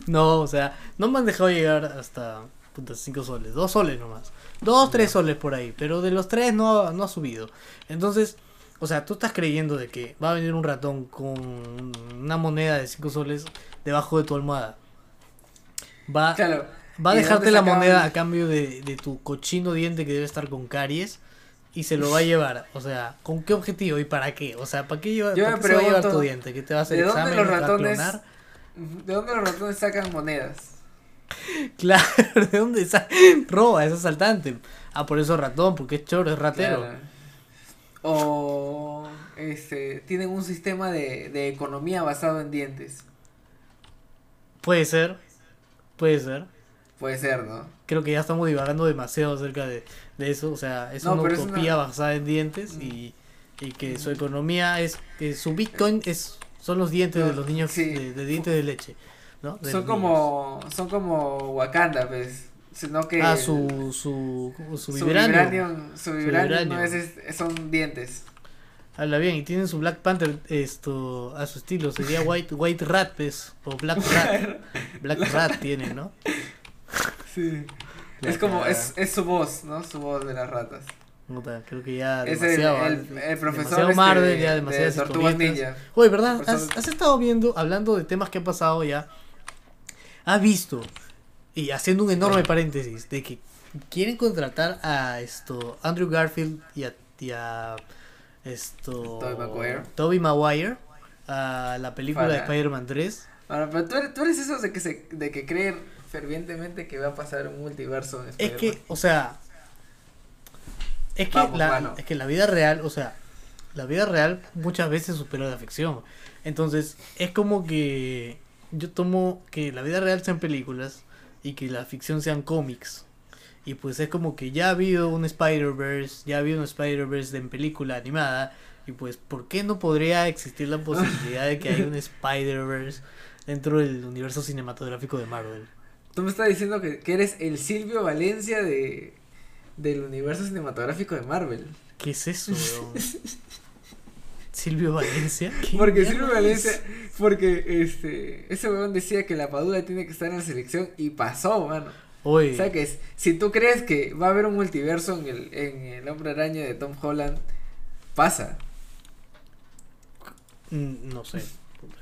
No, o sea, no me han dejado llegar hasta puta 5 soles, 2 soles nomás. 2, 3 soles por ahí, pero de los 3 no, no ha subido. Entonces, o sea, tú estás creyendo de que va a venir un ratón con una moneda de 5 soles debajo de tu almohada. Va Claro, Va a ¿Y de dejarte la moneda a cambio de, de tu cochino diente que debe estar con caries y se lo va a llevar. O sea, ¿con qué objetivo y para qué? O sea, ¿para qué, lleva, Yo para qué se va a llevar tu diente? ¿Que te va a hacer ¿de dónde examen? los ¿Te va a ratones-? ¿De dónde los ratones sacan monedas? Claro, ¿de dónde sa- roba? Es asaltante. Ah, por eso es ratón, porque es choro, es ratero. Claro. O este, tienen un sistema de, de economía basado en dientes. Puede ser, puede ser. Puede ser, ¿no? Creo que ya estamos divagando demasiado acerca de, de eso. O sea, es No, una utopía basada en dientes y, y que su economía es que su Bitcoin es son los dientes de los niños sí. de, de dientes de leche. ¿No? De Son como, son como Wakanda, pues. Sino que. Ah, su, su, su, su vibranium. su vibranium no es, es- son dientes. Habla bien, y tienen su Black Panther esto a su estilo. Sería White, White Rat, pues, o Black Rat. Black Rat tiene, ¿no? Sí. La Es como, es, es su voz, ¿no? Su voz de las ratas. Puta, creo que ya Es el, demasiado. el, ¿eh? el profesor demasiado este Marvel, ya de demasiadas Tortugas historietas. Ninja. Oye, ¿verdad? ¿Has, has estado viendo, hablando de temas que ha pasado ya? ¿Has visto? Y haciendo un enorme paréntesis, de que quieren contratar a esto Andrew Garfield y a, y a esto Tobey Maguire. Tobey Maguire a la película de Spider-Man 3. Ahora, pero tú eres, tú eres esos de que se, de que creen fervientemente que va a pasar un multiverso en Es que, o sea, es que, Vamos, la, mano. es que la vida real, o sea, la vida real muchas veces supera la ficción. Entonces, es como que yo tomo que la vida real sean películas y que la ficción sean cómics. Y pues es como que ya ha habido un Spider-Verse, ya ha habido un Spider-Verse en película animada. Y pues, ¿por qué no podría existir la posibilidad de que haya un Spider-Verse dentro del universo cinematográfico de Marvel? Tú me estás diciendo que, que eres el Silvio Valencia de del universo cinematográfico de Marvel. ¿Qué es eso, weón? Silvio Valencia. ¿Qué Porque Silvio? Valencia, porque este, ese weón decía que la Padula tiene que estar en la selección y pasó, mano. Oye, O sea que es- si tú crees que va a haber un multiverso en el, en el Hombre Araña de Tom Holland, pasa. mm, no sé.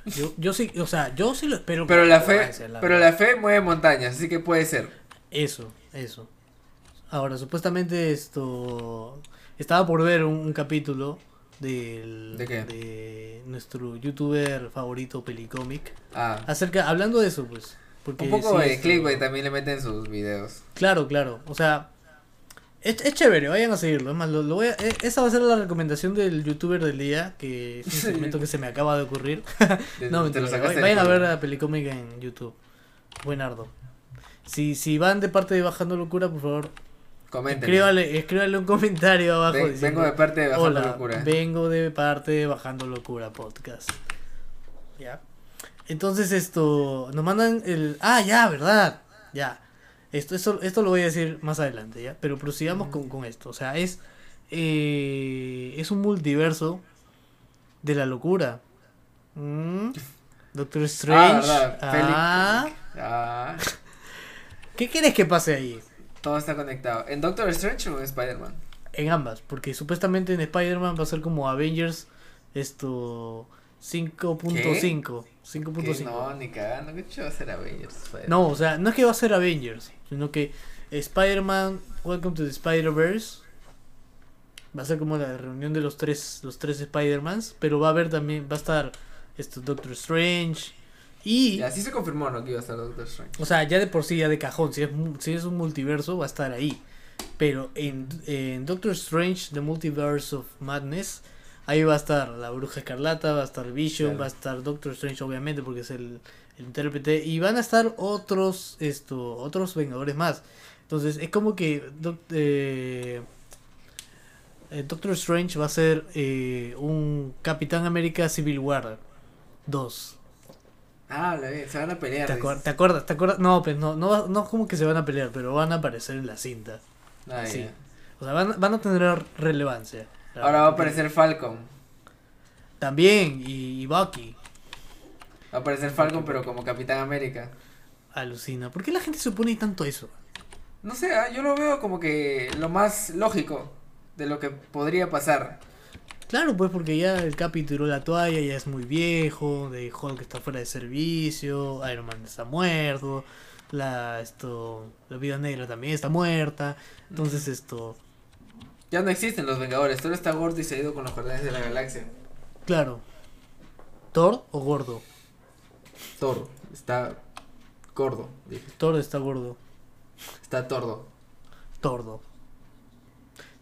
Yo, yo sí, o sea, yo sí lo espero. Pero la fe, Valencia, la pero verdad. la fe mueve montañas, así que puede ser. Eso, eso. Ahora, supuestamente esto... Estaba por ver un, un capítulo del, ¿De qué? de nuestro youtuber favorito Pelicomic. Ah, Acerca, hablando de eso, pues. Porque un poco sí, de esto- clickbait también le meten sus videos. Claro, claro. O sea, es, es chévere, vayan a seguirlo. Es más, lo, lo voy a- e- esa va a ser la recomendación del youtuber del día, que es un segmento que se me acaba de ocurrir. No, mentira, sacaste vayan a ver culo. a Pelicomic en YouTube. Buenardo. Si, si van de parte de Bajando Locura, por favor, Comenten. escríbale, escríbale un comentario abajo. Ven- diciendo, vengo de parte de Bajando Hola, Locura. vengo de parte de Bajando Locura Podcast. ¿Ya? Entonces esto, nos mandan el... Ah, ya, ¿verdad? Ya. Esto, esto, esto lo voy a decir más adelante, ¿ya? Pero prosigamos con, con esto. O sea, es... eh, es un multiverso de la locura. ¿Mm? Doctor Ah, Strange. verdad. Ah, Ah, ¿Qué quieres que pase ahí? Todo está conectado. ¿En Doctor Strange o en Spider-Man? En ambas, porque supuestamente en Spider-Man va a ser como Avengers esto 5.5. Que 5.5. No, ni cagando. ¿Qué va a ser Avengers? Spider-Man? No, o sea, no es que va a ser Avengers, sino que Spider-Man Welcome to the Spider-Verse va a ser como la reunión de los tres los tres Spider-Mans, pero va a haber también va a estar esto Doctor Strange y Y así se confirmó, ¿no? Que iba a estar Doctor Strange. o sea, ya de por sí, ya de cajón, si es, si es un multiverso, va a estar ahí. Pero en, en Doctor Strange, The Multiverse of Madness, ahí va a estar la Bruja Escarlata, va a estar Vision, Claro. va a estar Doctor Strange, obviamente, porque es el, el intérprete, y van a estar otros, esto, otros Vengadores más. Entonces, es como que doc- eh, eh, Doctor Strange va a ser eh, un Capitán América Civil War 2. Ah, la vi, se van a pelear. ¿Te, dices. acuer- ¿Te acuerdas? ¿Te acuerdas? No, pues no, no, no como que se van a pelear, pero van a aparecer en la cinta. Ah, sí. ya. O sea, van, van a tener relevancia. Ahora va a aparecer Falcon. También, y, y Bucky. Va a aparecer Falcon, pero como Capitán América. Alucina. ¿Por qué la gente se opone tanto a eso? No sé, ah, yo lo veo como que lo más lógico de lo que podría pasar. Claro, pues porque ya el Capi tiró la toalla, ya es muy viejo, de Hulk está fuera de servicio, Iron Man está muerto, la esto la vida negra también está muerta entonces esto Ya no existen los Vengadores, todo está gordo y se ha ido con los Guardianes de la Galaxia. claro Thor o gordo Thor está gordo, dije. Thor está gordo Está tordo. tordo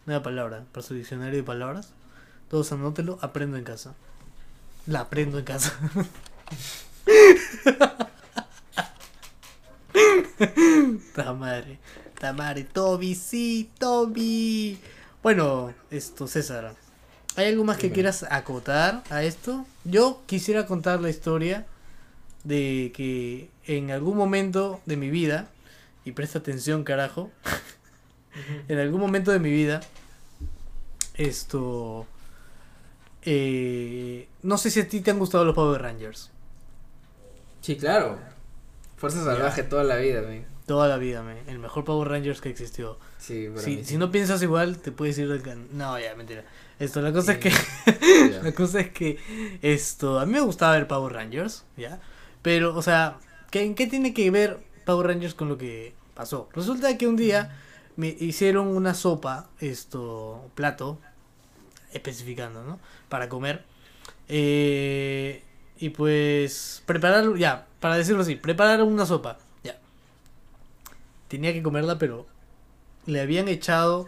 nueva palabra para su diccionario de palabras todos anótelo aprendo en casa la aprendo en casa Ta madre, ta madre, Toby, sí, Toby. Bueno, esto, César. ¿Hay algo más que Dime. quieras acotar a esto? Yo quisiera contar la historia de que en algún momento de mi vida, y presta atención, carajo, en algún momento de mi vida, esto. Eh, no sé si a ti te han gustado los Power Rangers. Sí, claro. Fuerza salvaje toda la vida. Toda la vida, me. El mejor Power Rangers que existió. Sí, Si, si no piensas igual, te puedes ir del can... No, ya, mentira. Esto, la cosa es que. La cosa es que. Esto. A mí me gustaba ver Power Rangers, ¿ya? Pero, o sea, ¿qué, ¿en qué tiene que ver Power Rangers con lo que pasó? Resulta que un día me hicieron una sopa, esto, plato, especificando, ¿no? Para comer. Eh, y pues, preparar, ya, para decirlo así, prepararon una sopa, ya. Tenía que comerla, pero le habían echado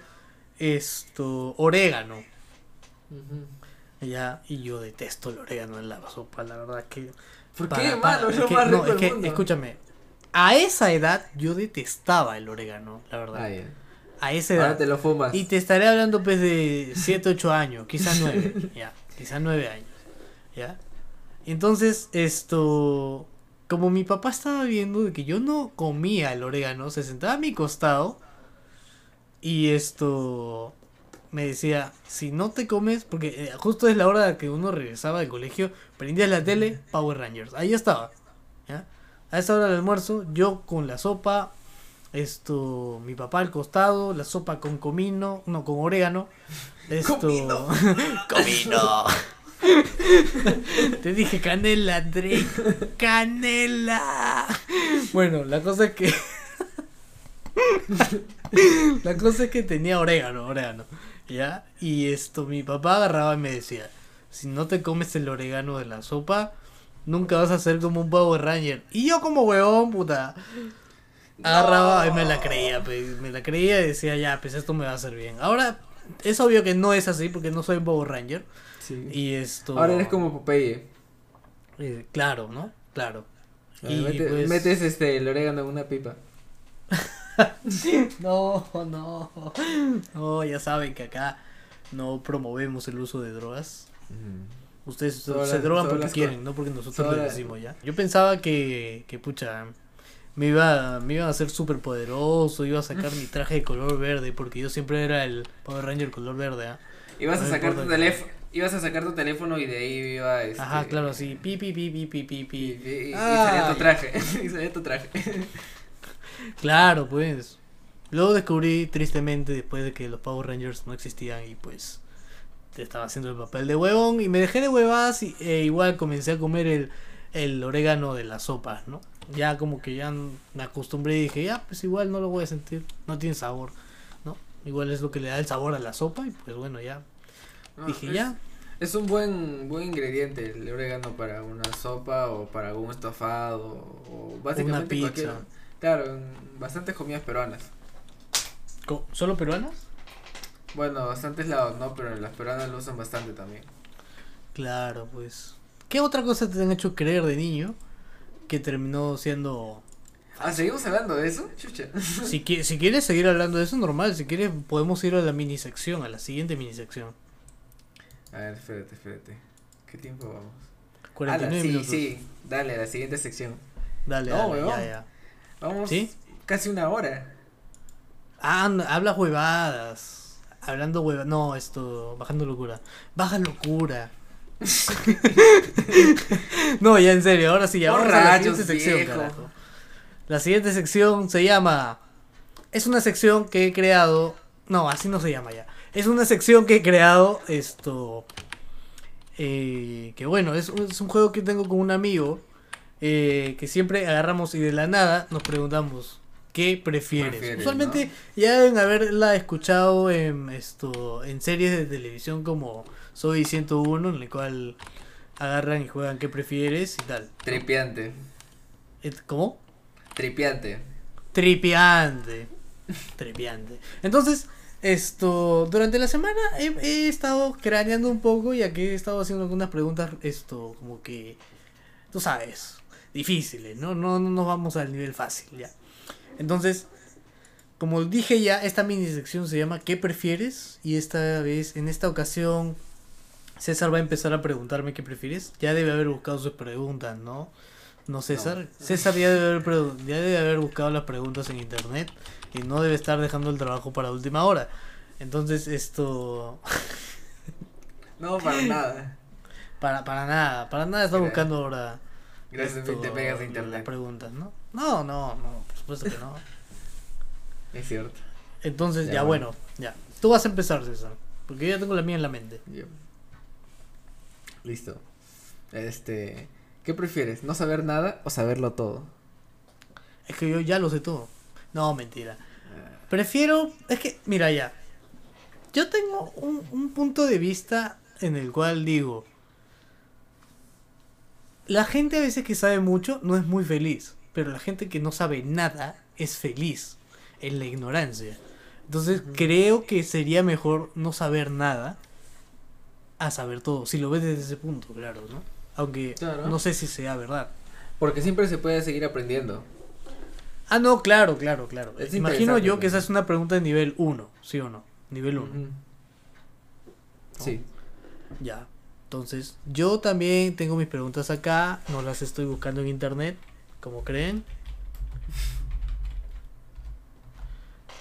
esto, orégano. Ya, y yo detesto el orégano en la sopa, la verdad que... ¿Por para- qué, para- mano? Es que- más no, es del que, mundo. escúchame, a esa edad yo detestaba el orégano, la verdad. Ah. A esa Ahora edad. te lo fumas. Y te estaré hablando pues de 7, 8 años, quizás 9, ya, quizás 9 años, ya. Entonces, esto, como mi papá estaba viendo de que yo no comía el orégano, se sentaba a mi costado y esto me decía, si no te comes, porque eh, justo es la hora que uno regresaba del colegio, prendías la tele, Power Rangers, ahí estaba, ¿ya? A esa hora del almuerzo, yo con la sopa, esto, mi papá al costado, la sopa con comino, no, con orégano, esto, Comino. comino. Te dije canela, Drake, canela. Bueno, la cosa es que la cosa es que tenía orégano, orégano, ¿ya? Y esto, mi papá agarraba y me decía, si no te comes el orégano de la sopa, nunca vas a ser como un Power Ranger. Y yo como huevón, puta, agarraba y me la creía, pues, me la creía y decía, ya, pues esto me va a hacer bien. Ahora, es obvio que no es así porque no soy un Power Ranger. Sí. Y esto... Ahora eres como Popeye. eh, claro, ¿no? Claro. Y, mete- pues- Metes este, el orégano en una pipa. No, no. No, ya saben que acá no promovemos el uso de drogas. Ustedes se las- drogan porque quieren, no porque nosotros les decimos ya. Yo pensaba que, que pucha, me iba, me iba a hacer súper poderoso, iba a sacar mi traje de color verde, porque yo siempre era el Power Ranger color verde, ¿ah? Ibas No a sacar tu teléfono. Ibas a sacar tu teléfono y de ahí iba este, Ajá, claro, así, pi, pi, pi, pi, pi, pi, Y, pi. y- y Ah, salía tu traje. y salía tu traje. Claro, pues. Luego descubrí tristemente después de que los Power Rangers no existían y pues te estaba haciendo el papel de huevón y me dejé de huevadas y e igual comencé a comer el, el orégano de las sopas, ¿no? Ya como que ya me acostumbré y dije, ya, pues igual no lo voy a sentir, no tiene sabor, ¿no? Igual es lo que le da el sabor a la sopa y pues bueno, ya. No, dije, es, ya, Es un buen buen ingrediente el orégano para una sopa o para algún estofado o básicamente pizza. cualquier. Claro, en bastantes comidas peruanas. ¿solo peruanas? Bueno, bastantes lados, ¿no? Pero las peruanas lo usan bastante también. Claro, pues. ¿Qué otra cosa te han hecho creer de niño que terminó siendo Ah, ¿seguimos hablando de eso? Chucha. Si, qui- si quieres seguir hablando de eso, normal. Si quieres, podemos ir a la mini sección, a la siguiente mini sección. A ver, espérate, espérate. ¿Qué tiempo vamos? 49 Ala, sí, minutos. sí. Dale, a la siguiente sección. Dale, No, dale, ya, ya. Vamos ¿Sí? casi una hora. Ah, no, habla huevadas. Hablando huevadas. No, esto. Bajando locura. Baja locura. no, ya en serio, ahora sí, ya vamos a la siguiente sección, viejo. carajo. La siguiente sección se llama. Es una sección que he creado. No, así no se llama ya. Es una sección que he creado. Esto. eh, que bueno, es, un- es un juego que tengo con un amigo. eh, que siempre agarramos y de la nada nos preguntamos qué prefieres. Prefieres, Usualmente ya deben haberla escuchado en esto en series de televisión como Soy 101 en el cual agarran y juegan qué prefieres y tal. Tripiante. ¿Cómo? Tripiante. Tripiante. Tripiante. Entonces, esto, durante la semana he, he estado craneando un poco ya que he estado haciendo algunas preguntas, esto, como que, tú sabes, difíciles, ¿no? No, no nos vamos al nivel fácil, ya. Entonces, como dije ya, esta mini sección se llama ¿Qué prefieres? Y esta vez, en esta ocasión, César va a empezar a preguntarme qué prefieres. Ya debe haber buscado sus preguntas, ¿no? No, César. César ya debe, haber, ya debe haber buscado las preguntas en internet y no debe estar dejando el trabajo para última hora. Entonces, esto. No, para nada. Para, para nada, para nada está buscando ahora. Gracias esto, te pegas las internet. preguntas, ¿no? No, no, no, por supuesto que no. Es cierto. Entonces, Ya, ya, bueno. bueno, ya. Tú vas a empezar, César. Porque yo ya tengo la mía en la mente. Listo. Este. ¿Qué prefieres? ¿No saber nada o saberlo todo? Es que yo ya lo sé todo. No, mentira. Ah, Prefiero. Es que, mira ya. Yo tengo un, un punto de vista en el cual digo. La gente a veces que sabe mucho no es muy feliz. Pero la gente que no sabe nada es feliz. En la ignorancia. Entonces creo que sería mejor no saber nada. A saber todo. Si lo ves desde ese punto, claro, ¿no? Aunque Claro. no sé si sea verdad. Porque siempre se puede seguir aprendiendo. Ah, no, claro, claro, claro. Es Imagino yo que esa es una pregunta de nivel 1, ¿sí o no? Nivel 1. Ujú. Sí. Ya. Entonces, yo también tengo mis preguntas acá, no las estoy buscando en internet, como creen.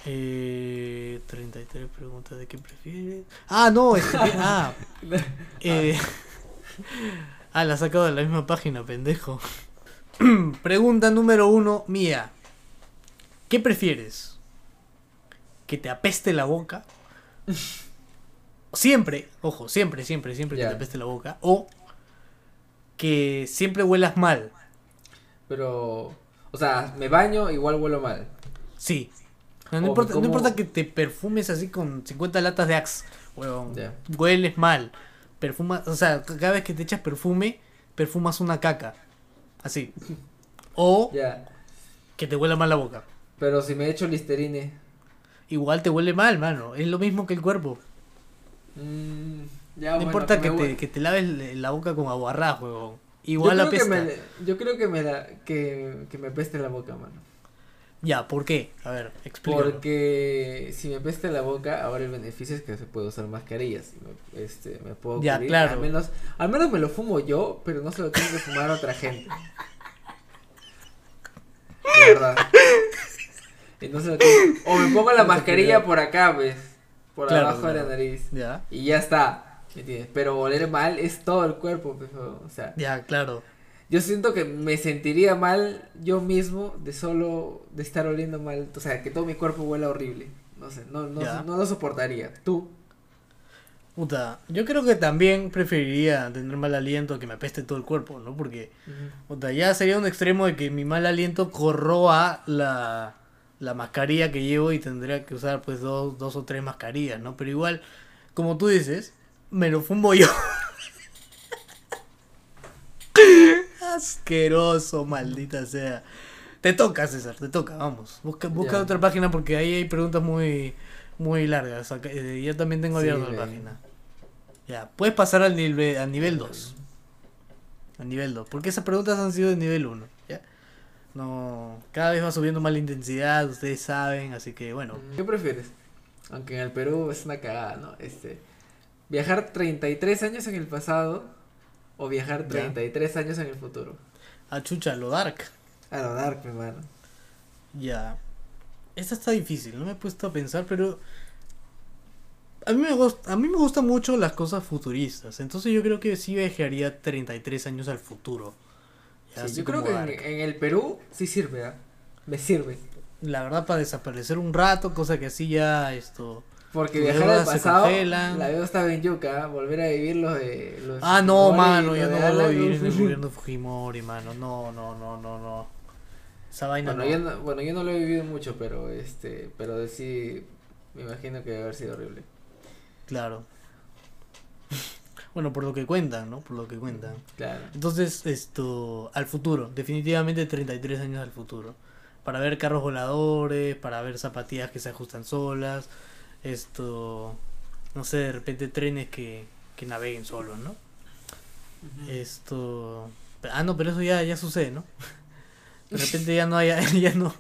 Eh, 33 preguntas de qué prefieres. Ah, no, este, ah, eh, ah, la he sacado de la misma página, pendejo. Pregunta número uno, mía. ¿Qué prefieres? ¿Que te apeste la boca? Siempre, ojo, siempre, siempre, siempre que te apeste la boca. O que siempre huelas mal. Pero. O sea, me baño, igual huelo mal. Sí. No, importa, no como- importa que te perfumes así con 50 latas de Axe. huevón. Hueles mal. Perfumas, o sea, cada vez que te echas perfume, perfumas una caca. Así. O que te huela mal la boca. Pero si me echo listerine. Igual te huele mal, mano. Es lo mismo que el cuerpo. mm, ya, No bueno, importa que te, que te laves la boca con aguarrás, huevón. Yo Igual creo que me- yo creo que me la, que, que me peste la boca, mano. Ya, ¿por qué? A ver, explícalo. Porque si me peste la boca, ahora el beneficio es que se puede usar mascarillas. me, este, me puedo Ya, cubrir. claro. Al menos, al menos me lo fumo yo, pero no se lo tengo que fumar a otra gente. De verdad. O me pongo la mascarilla por acá, ¿ves? Por Claro, abajo de la nariz. Ya, Y ya está. ¿me entiendes? Pero oler mal es todo el cuerpo, pues, o sea. ya, claro. Yo siento que me sentiría mal yo mismo de solo de estar oliendo mal, o sea, que todo mi cuerpo huela horrible. No sé, no, no, no lo soportaría. Tú. Puta, yo creo que también preferiría tener mal aliento que me apeste todo el cuerpo, ¿no? Porque, puta, ya sería un extremo de que mi mal aliento corroa la, la mascarilla que llevo y tendría que usar pues dos, dos o tres mascarillas, ¿no? Pero igual, como tú dices, me lo fumo yo. Asqueroso, maldita sea. Te toca, César, te toca, vamos. Busca, busca Ya. otra página porque ahí hay preguntas muy, muy largas. Eh, yo también tengo Sí, abierta la ve. página. Ya, puedes pasar al nivel, a nivel 2. A nivel 2. Porque esas preguntas han sido de nivel 1. ¿ya? No, cada vez va subiendo más la intensidad, ustedes saben, así que bueno. ¿Qué prefieres? Aunque en el Perú es una cagada, ¿no? Este, viajar 33 años en el pasado o viajar Ya. 33 años en el futuro. A chucha, lo dark. A lo dark, mi mano. Ya. Esta está difícil, no me he puesto a pensar, pero a mí me gusta, a mí me gustan mucho las cosas futuristas, entonces yo creo que sí viajaría 33 años al futuro. Ya, Sí, yo creo que en, el Perú sí sirve, ¿ah? Me sirve. La verdad para desaparecer un rato, cosa que así ya esto Porque viajar al pasado, la deuda estaba en Yuca, volver a vivir los de... Los Ah, no, Fujimori, mano, yo no vuelvo a vivir en el gobierno Fujimori, mano. No, no, no, no, no. Esa vaina Bueno, no. yo no, bueno, yo no lo he vivido mucho, pero este, pero de sí, me imagino que debe haber sido horrible. Claro. Bueno, por lo que cuentan, ¿no? Por lo que cuentan. Claro. Entonces, esto, al futuro, definitivamente 33 años al futuro. Para ver carros voladores, para ver zapatillas que se ajustan solas, esto, no sé, de repente trenes que, que naveguen solos, ¿no? Esto, ah, no, pero eso ya, ya sucede, ¿no? De repente ya no hay, ya no.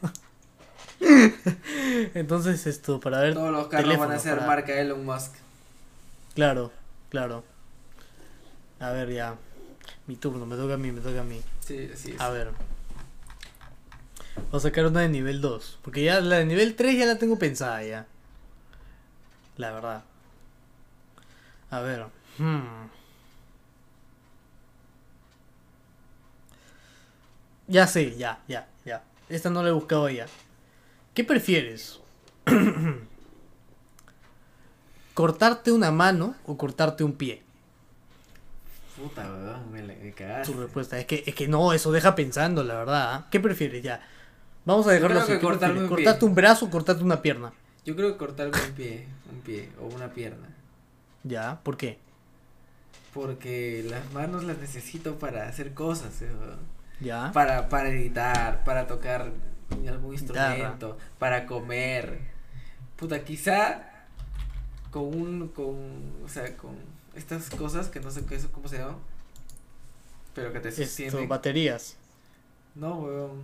Entonces, esto, para ver, Todos los carros van a ser para- marca Elon Musk. claro, claro. A ver, ya, mi turno, me toca a mí, me toca a mí. Sí, así es. A ver. Voy a sacar una de nivel 2. Porque ya la de nivel 3 ya la tengo pensada ya. La verdad. A ver. hmm. Ya sé, ya, ya, ya. Esta no la he buscado ya. ¿Qué prefieres? ¿Cortarte una mano o cortarte un pie? Puta, weón, me me cagaste. Su respuesta es que, es que no, eso deja pensando, la verdad. ¿ah? ¿Qué prefieres ya? Vamos a dejarlo así. que un. ¿Cortarte un brazo o cortarte una pierna? Yo creo que cortarme un pie, un pie o una pierna. Ya, ¿por qué? Porque las manos las necesito para hacer cosas, eh. Ya. Para, para editar, para tocar algún Guitarra. instrumento, para comer. Puta, quizá con un, con, o sea, con estas cosas que no sé qué, cómo se llaman, pero que te sostienen. baterías. No, weón,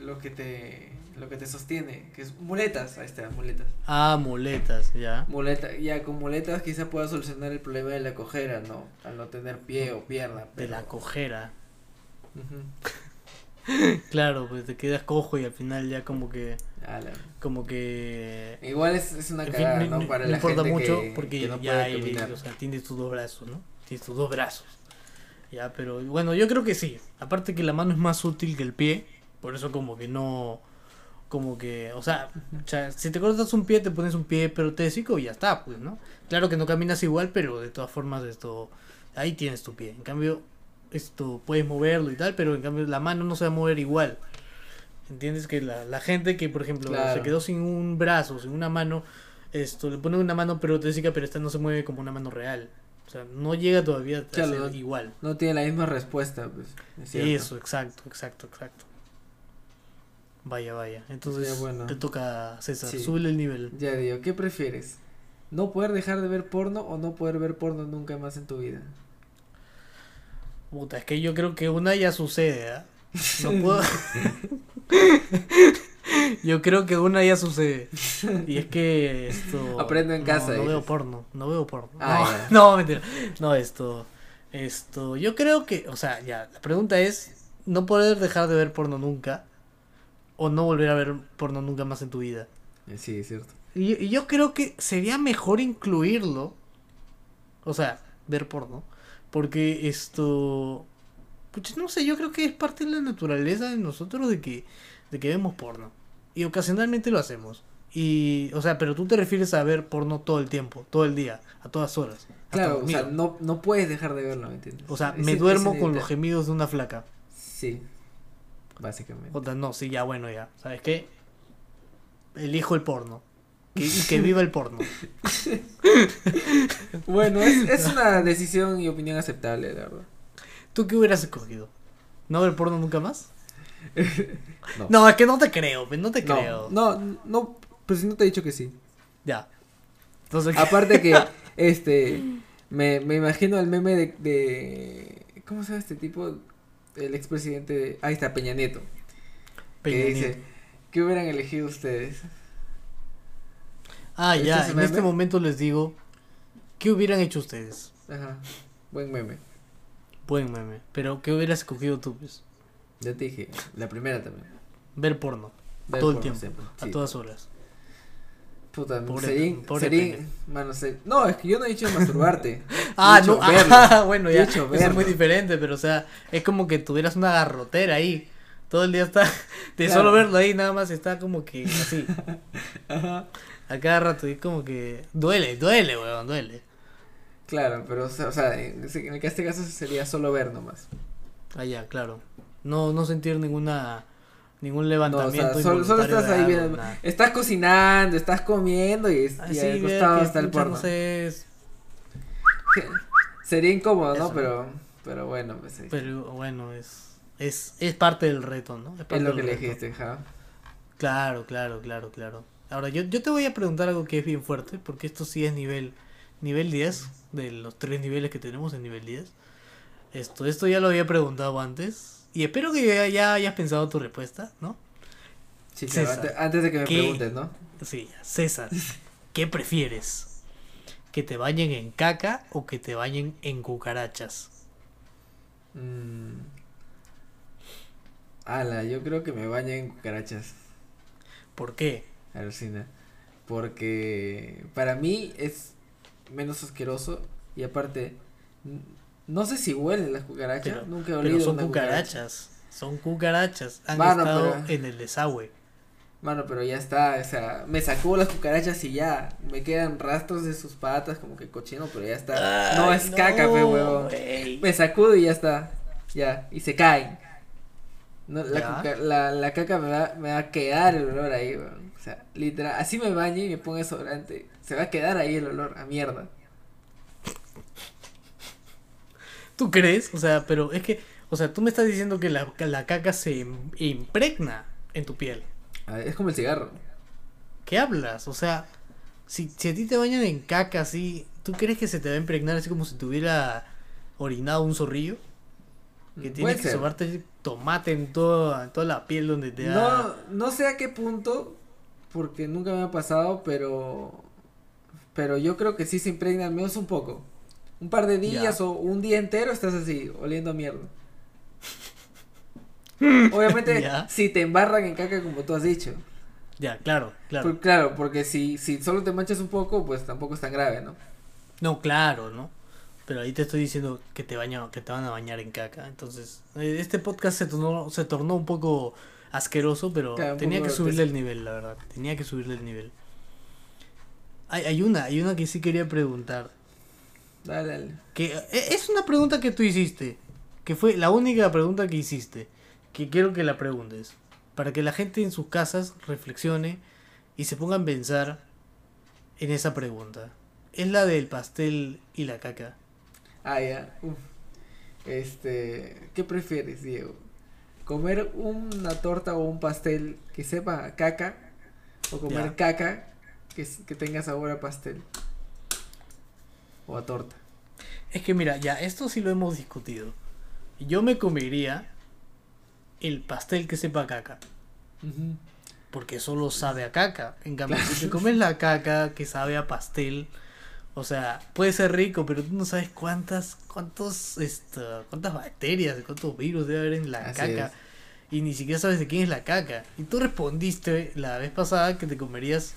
lo que te, lo que te sostiene, que es muletas, ahí está, muletas. Ah, muletas, ya. Muleta, ya con muletas quizá pueda solucionar el problema de la cojera, ¿no? Al no tener pie o pierna. De la cojera. Claro, pues te quedas cojo y al final ya como que. Ala. Como que. Igual es, es una fin, cagada, no, Para no la importa gente mucho que, porque que no ya puede eres, o sea, tienes tus dos brazos, ¿no? Tienes tus dos brazos. Ya, pero bueno, yo creo que sí. Aparte que la mano es más útil que el pie, por eso como que no como que, o sea, o sea, si te cortas un pie te pones un pie protésico y ya está, pues, ¿no? Claro que no caminas igual, pero de todas formas esto ahí tienes tu pie. En cambio, esto puedes moverlo y tal, pero en cambio la mano no se va a mover igual. ¿Entiendes? Que la, la gente que, por ejemplo, Claro. se quedó sin un brazo, sin una mano, esto le ponen una mano protésica, pero esta no se mueve como una mano real. O sea, no llega todavía a Claro, ser no- igual. No tiene la misma respuesta, pues. es. Eso, exacto, exacto, exacto. Vaya, vaya. Entonces, Ya, bueno. te toca, César, Sí. súbele el nivel. Ya digo, ¿qué prefieres? ¿No poder dejar de ver porno o no poder ver porno nunca más en tu vida? Puta, es que yo creo que una ya sucede, ¿ah? No puedo. yo creo que una ya sucede. Y es que esto. Aprendo en casa, No, veo porno, no veo porno. Ah, no, no, mentira. No, esto. Esto. Yo creo que. O sea, ya. La pregunta es: ¿no poder dejar de ver porno nunca? ¿O no volver a ver porno nunca más en tu vida? Sí, es cierto. Y, y yo creo que sería mejor incluirlo. O sea, ver porno. Porque esto. Pues no sé, yo creo que es parte de la naturaleza de nosotros de que, de que vemos porno. Y ocasionalmente lo hacemos. Y, o sea, pero tú te refieres a ver porno todo el tiempo, todo el día, a todas horas. Claro, o sea, no, no puedes dejar de verlo, ¿me entiendes? O sea, me duermo con los gemidos de una flaca. Sí, básicamente. Jota, no, sí, ya bueno, ya. ¿Sabes qué? Elijo el porno. Que- y que viva el porno. Bueno, es, es una decisión y opinión aceptable, la verdad. ¿Tú qué hubieras escogido? ¿No ver porno nunca más? No. No, es que no te creo, no te No, creo. no, no, pues si no te he dicho que sí. Ya. Entonces, Aparte que, este, me, me imagino el meme de, de, ¿cómo se llama este tipo? El expresidente de, ahí está, Peña Nieto. Peña que Nieto. dice, ¿qué hubieran elegido ustedes? Ah, ¿Este ya, es en este momento les digo, ¿qué hubieran hecho ustedes? Ajá, buen meme. Buen meme. Pero, ¿qué hubieras escogido tú, pues? Ya te dije, la primera también. Ver porno. Ver todo el tiempo. siempre, A sí. todas horas. Puta, Pobre- sería, pobre mano, no, es que yo no he dicho masturbarte. Ah, He no, ah, bueno, He ya. dicho Eso es muy diferente, pero o sea, es como que tuvieras una garrotera ahí. Todo el día está, de Claro. solo verlo ahí nada más está como que así. Ajá. A cada rato. Y es como que. Duele, duele, weón, duele. Claro, pero, o sea, en en este caso sería solo ver nomás. Ah, ya, claro. No, no sentir ninguna. Ningún No, o levantamiento. sea, solo, estás ahí viendo. Estás cocinando, estás comiendo y, y al ver costado que está el porno. es- Sería incómodo, ¿no? Pero, pero bueno, pues sí. Pero bueno, es, es, es parte del reto, ¿no? parte es lo que elegiste, ja. Claro, claro, claro, claro. Ahora, yo, yo te voy a preguntar algo que es bien fuerte, porque esto sí es nivel, nivel 10, de los tres niveles que tenemos en nivel 10. Esto, esto ya lo había preguntado antes, y espero que ya, ya hayas pensado tu respuesta, ¿no? Sí, claro, César, antes, de que me ¿qué? preguntes, ¿no? Sí, César, ¿qué prefieres? ¿Que te bañen en caca o que te bañen en cucarachas? Mm. Ala, yo creo que me baño en cucarachas. ¿Por qué? Alucina. Porque para mí es menos asqueroso y aparte, no sé si huelen las cucarachas. Pero- Nunca he olido Pero son una cucaracha. cucarachas, son cucarachas, han Mano, estado pero- en el desagüe. Mano, pero ya está, o sea, me sacó las cucarachas y ya, me quedan rastros de sus patas como que cochino, pero ya está. no es caca, pe huevón. Me sacudo y ya está. Ya, y se caen. No, la, cuca- la, la caca me va, me va a quedar el olor ahí, weón. O sea, literal, así me bañe y me pongo desodorante. Se va a quedar ahí el olor a mierda. ¿Tú crees? O sea, pero es que, o sea, tú me estás diciendo que la, la caca se im- impregna en tu piel. Ah, Es como el cigarro. ¿Qué hablas? O sea, si, si a ti te bañan en caca así, ¿tú crees que se te va a impregnar así como si te hubiera orinado un zorrillo? Que Mm, tienes que ser. sobarte tomate en toda, en toda la piel donde te da... No, no sé a qué punto, porque nunca me ha pasado, pero pero yo creo que sí se impregna al menos un poco. Un par de días o un día entero estás así, oliendo a mierda. Obviamente, si te embarran en caca como tú has dicho. Ya, claro, claro. Por- claro, porque si, si solo te manchas un poco, pues tampoco es tan grave, ¿no? No, claro, ¿no? Pero ahí te estoy diciendo que te baña, que te van a bañar en caca. Entonces, eh, este podcast se tornó, se tornó un poco asqueroso, pero Claro, tenía que subirle el nivel, la verdad. Tenía que subirle el nivel. Hay, hay una, hay una que sí quería preguntar. Dale, dale. Que eh, es una pregunta que tú hiciste. Que fue la única pregunta que hiciste. Que quiero que la preguntes. Para que la gente en sus casas reflexione y se pongan a pensar en esa pregunta. Es la del pastel y la caca. Ah, ya. Uf. Este, ¿qué prefieres, Diego? ¿Comer una torta o un pastel que sepa a caca? ¿O comer Ya. caca que, que tenga sabor a pastel? O a torta. Es que mira, ya, esto sí lo hemos discutido. Yo me comería el pastel que sepa a caca. Porque solo sabe a caca. En cambio, si te comes la caca que sabe a pastel, o sea, puede ser rico, pero tú no sabes cuántas, cuántos, esto, cuántas bacterias, cuántos virus debe haber en la Así caca. es. Y ni siquiera sabes de quién es la caca. Y tú respondiste la vez pasada que te comerías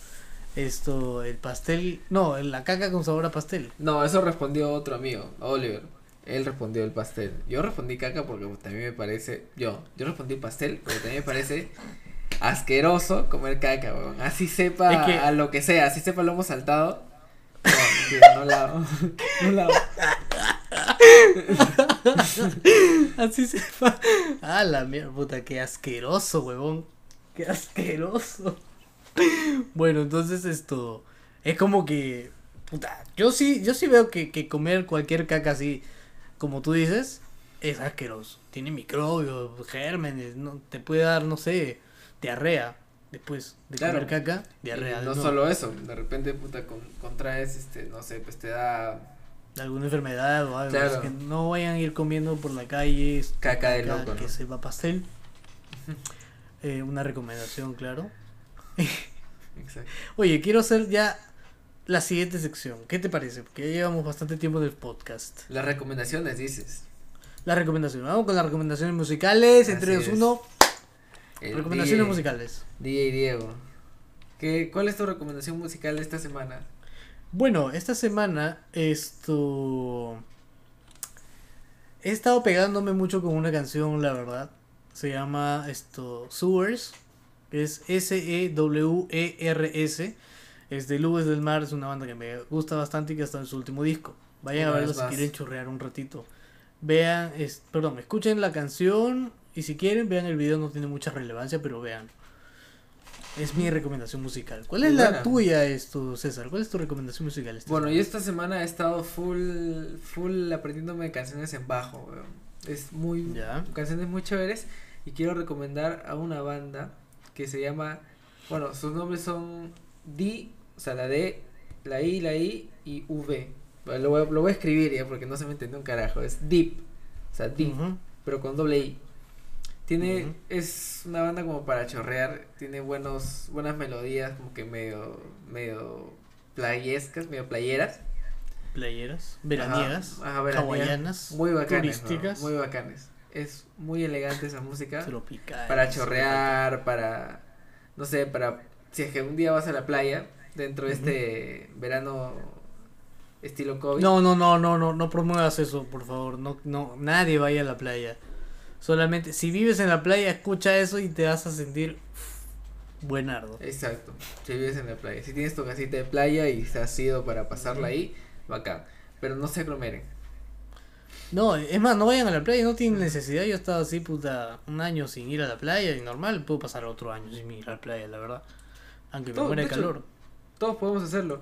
esto, el pastel, no, la caca con sabor a pastel. No, eso respondió otro amigo, Oliver. Él respondió el pastel. Yo respondí caca porque también me parece. Yo, yo respondí pastel porque también me parece asqueroso comer caca, weón. Así sepa Es que- a lo que sea, así sepa lomo saltado. No, no la hago. No la hago. Así se fa. Ah, la mierda, puta, qué asqueroso, huevón. Qué asqueroso. Bueno, entonces esto. Es como que. Puta, yo sí, yo sí veo que, que comer cualquier caca así, como tú dices, es asqueroso. Tiene microbios, gérmenes, no, te puede dar, no sé, diarrea. Después de Claro. comer caca, diarrea. no solo eso, de repente, puta, con- contraes, este, no sé, pues te da alguna enfermedad o algo. Claro. que no vayan a ir comiendo por la calle Caca de loco, que ¿no? sepa pastel. Eh, una recomendación, claro. Exacto. Oye, quiero hacer ya la siguiente sección. ¿Qué te parece? Porque ya llevamos bastante tiempo del podcast. Las recomendaciones, dices. La recomendación. Vamos con las recomendaciones musicales. Entre es. uno, El recomendaciones musicales. DJ Diego. ¿Qué, ¿Cuál es tu recomendación musical esta semana? Bueno, esta semana esto... He estado pegándome mucho con una canción, la verdad. Se llama esto Sewers. Es S-E-W-E-R-S. Este, Lubes del Mar es una banda que me gusta bastante y que está en su último disco. Vayan a verlo si quieren chorrear un ratito. Vean, es, perdón, escuchen la canción y si quieren vean el video, no tiene mucha relevancia, pero vean. Es mi recomendación musical. ¿Cuál es la tuya, esto, César? ¿Cuál es tu recomendación musical? esta Bueno, yo esta semana he estado full, full aprendiéndome canciones en bajo, weón. Es muy, Ya. canciones muy chéveres y quiero recomendar a una banda que se llama, bueno, sus nombres son D, o sea, la D, la I, la I y V. Lo voy, a- lo voy a escribir ya porque no se me entendió un carajo, es Deep, o sea, Deep, pero con doble I. Tiene, es una banda como para chorrear, tiene buenos, buenas melodías, como que medio, medio playescas, medio playeras. Playeras, veraniegas, Ajá, ajá, veraniegas, hawaianas, muy bacanes, ¿no? turísticas, muy bacanes. Es muy elegante esa música tropicales. para chorrear, para no sé, para si es que un día vas a la playa dentro de este verano estilo COVID. No, no, no, no, no, no promuevas eso, por favor. No, no, nadie vaya a la playa. Solamente, si vives en la playa, escucha eso y te vas a sentir buenardo. Exacto. Si vives en la playa, si tienes tu casita de playa y has ido para pasarla ahí, bacán. Pero no se aglomeren. No, es más, no vayan a la playa, no tienen necesidad. Yo he estado así, puta, un año sin ir a la playa y normal, puedo pasar otro año sin ir a la playa, la verdad. Aunque me No, muera de hecho, calor. Todos podemos hacerlo.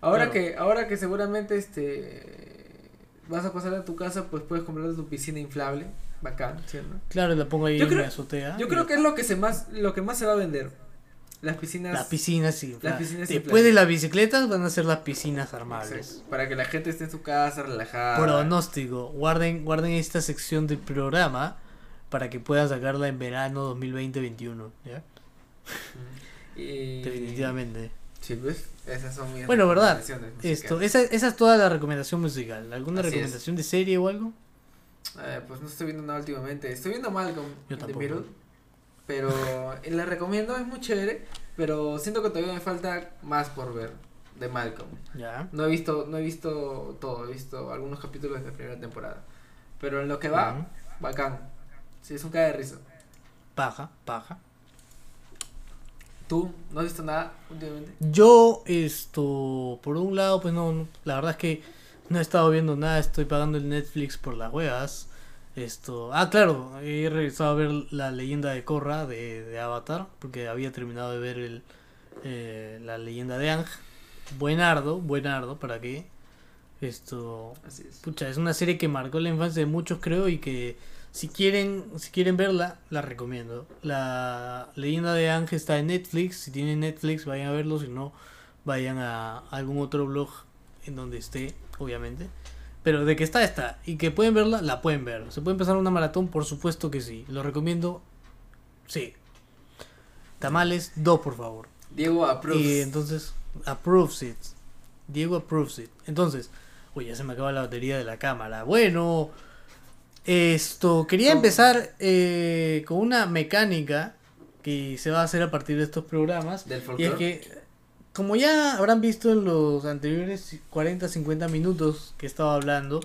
Ahora Claro. que ahora que seguramente este vas a pasar a tu casa, pues puedes comprarte tu piscina inflable, bacán, ¿sí no? Claro, la pongo ahí Yo en creo- mi azotea. Yo creo que es lo que se más lo que más se va a vender. Las piscinas Las piscinas sí. Las piscinas Después de las bicicletas van a ser las piscinas armables. Para que la gente esté en su casa relajada. Pronóstico. Guarden, guarden esta sección del programa para que puedan sacarla en verano 2020-21. ¿ya? Y- Definitivamente. Sí, pues, esas son mis Bueno, ¿verdad? Esto, esa, esa es toda la recomendación musical. ¿Alguna Así es. recomendación de serie o algo? Eh, pues no estoy viendo nada últimamente. Estoy viendo Malcolm Yo tampoco. Pero eh, la recomiendo, es muy chévere. Pero siento que todavía me falta más por ver de Malcolm. Ya. No he visto, no he visto todo, he visto algunos capítulos de la primera temporada. Pero en lo que va, bacán. Sí, es un cae de risa. Paja, paja. ¿Tú no has visto nada últimamente? Yo, esto, por un lado, pues no, no, la verdad es que no he estado viendo nada, estoy pagando el Netflix por las huevas. Esto, ah, claro, he regresado a ver la leyenda de Korra de, de Avatar, porque había terminado de ver el, eh, la leyenda de Ang. Buenardo, buenardo, ¿para qué? Esto, Así es. Pucha, es una serie que marcó la infancia de muchos, creo, y que si quieren, si quieren verla, la recomiendo. La leyenda de Ángel está en Netflix. Si tienen Netflix, vayan a verlo. Si no, vayan a algún otro blog en donde esté, obviamente. Pero de que está, está. Y que pueden verla, la pueden ver. ¿Se puede empezar una maratón? Por supuesto que sí. Lo recomiendo. Sí. Tamales, dos, por favor. Diego approves. Y entonces, approves it. Diego approves it. Entonces, uy, ya se me acaba la batería de la cámara. Bueno, esto, quería empezar eh, con una mecánica que se va a hacer a partir de estos programas. Del Y es folclore. que, como ya habrán visto en los anteriores 40-50 minutos que estaba hablando,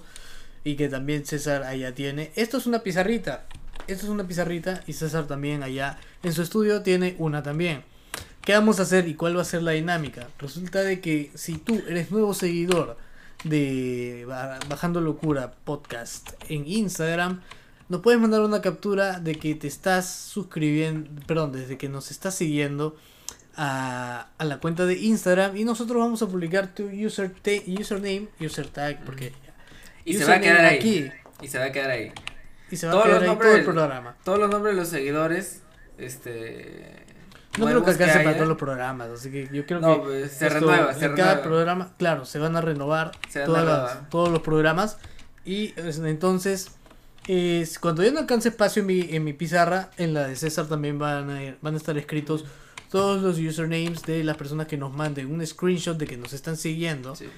y que también César allá tiene, esto es una pizarrita. Esto es una pizarrita y César también allá en su estudio tiene una también. ¿Qué vamos a hacer y cuál va a ser la dinámica? Resulta de que si tú eres nuevo seguidor de Ba- Bajando Locura Podcast en Instagram, nos puedes mandar una captura de que te estás suscribiendo, perdón, desde que nos estás siguiendo a, a la cuenta de Instagram y nosotros vamos a publicar tu user username, user tag, porque Y se va a quedar ahí. aquí Y se va a quedar ahí. y se va Todos a quedar los ahí nombres todo el programa. Todos los nombres de los seguidores, este. No creo que alcance para haya, todos los programas, así que yo creo No, que pues, se esto, renueva, se en cada renueva. programa, claro, se van a renovar a las- todos los programas y es- entonces es- cuando ya no alcance espacio en mi, en mi pizarra, en la de César también van a, ir- van a estar escritos todos los usernames de las personas que nos manden un screenshot de que nos están siguiendo Sí.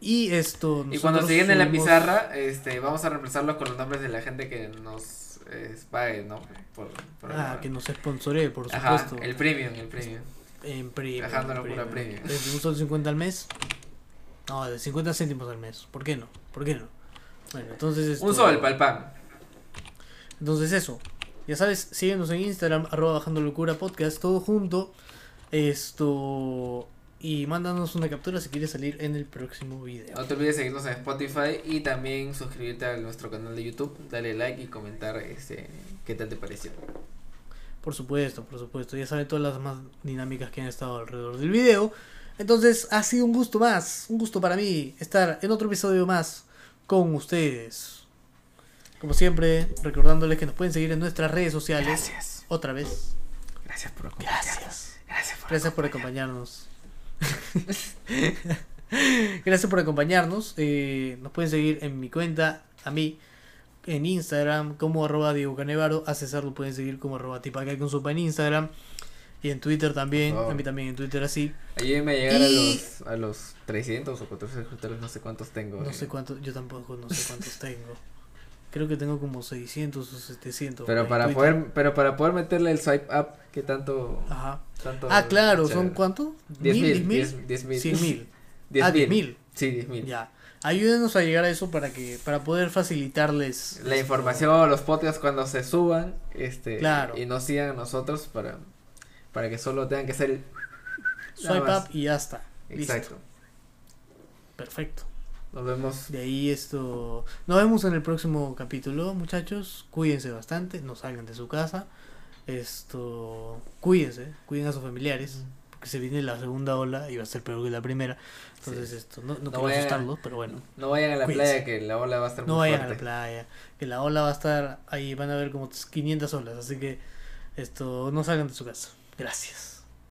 y esto Y cuando siguen en la subimos- pizarra, este, vamos a reemplazarlos con los nombres de la gente que nos eh, pague, ¿no? Por, por- ah, que nos sponsoree, por Ajá, supuesto. el premium, el premium. En premium. Locura premium. Un sol 50 al mes. No, de 50 céntimos al mes. ¿Por qué no? ¿Por qué no? Bueno, entonces. Un esto- sol para el pan. Entonces, eso. Ya sabes, síguenos en Instagram, arroba bajando locura podcast, todo junto. Esto. y mándanos una captura si quieres salir en el próximo video. No te olvides seguirnos en Spotify y también suscribirte a nuestro canal de YouTube, darle like y comentar este qué tal te pareció. Por supuesto, por supuesto. Ya saben todas las más dinámicas que han estado alrededor del video. Entonces ha sido un gusto más, un gusto para mí estar en otro episodio más con ustedes. Como siempre, recordándoles que nos pueden seguir en nuestras redes sociales. Gracias. Otra vez. Gracias por acompañarnos. Gracias. Gracias por, Gracias por acompañarnos. Gracias por acompañarnos. Eh, nos pueden seguir en mi cuenta, a mí, en Instagram, como arroba Diego Canevaro. A César lo pueden seguir como arroba tipacay con sopa en Instagram. Y en Twitter también. A mí también en Twitter así. Ayúdenme a llegar a los a los 300 o 400 suscriptores, no sé cuántos tengo. No eh. sé cuántos, yo tampoco no sé cuántos tengo. Creo que tengo como 600 o 700. Pero para Twitter. poder pero para poder meterle el swipe up que tanto Ajá. tanto Ah, claro, ¿son cuánto? 10 ¿Mil? mil, ¿Diez 10 mil. 100 mil. 10 Ah, 10 mil. Sí, 10 mil. Ya. Ayúdenos a llegar a eso para que para poder facilitarles La información, los podcasts cuando se suban, este, Claro. y nos sigan a nosotros para, para que solo tengan que hacer el Swipe up y ya está. Listo. Exacto. Perfecto. Nos vemos. De ahí esto. Nos vemos en el próximo capítulo, muchachos. Cuídense bastante, no salgan de su casa. Esto. Cuídense, cuiden a sus familiares. Porque se viene la segunda ola y va a ser peor que la primera. Entonces, Sí. esto. No, no, No quiero vayan asustarlos, pero bueno. No vayan a la Cuídense. playa que la ola va a estar No muy vayan a la fuerte. playa. Que la ola va a estar ahí. Van a ver como 500 olas. Así que. Esto. No salgan de su casa. Gracias.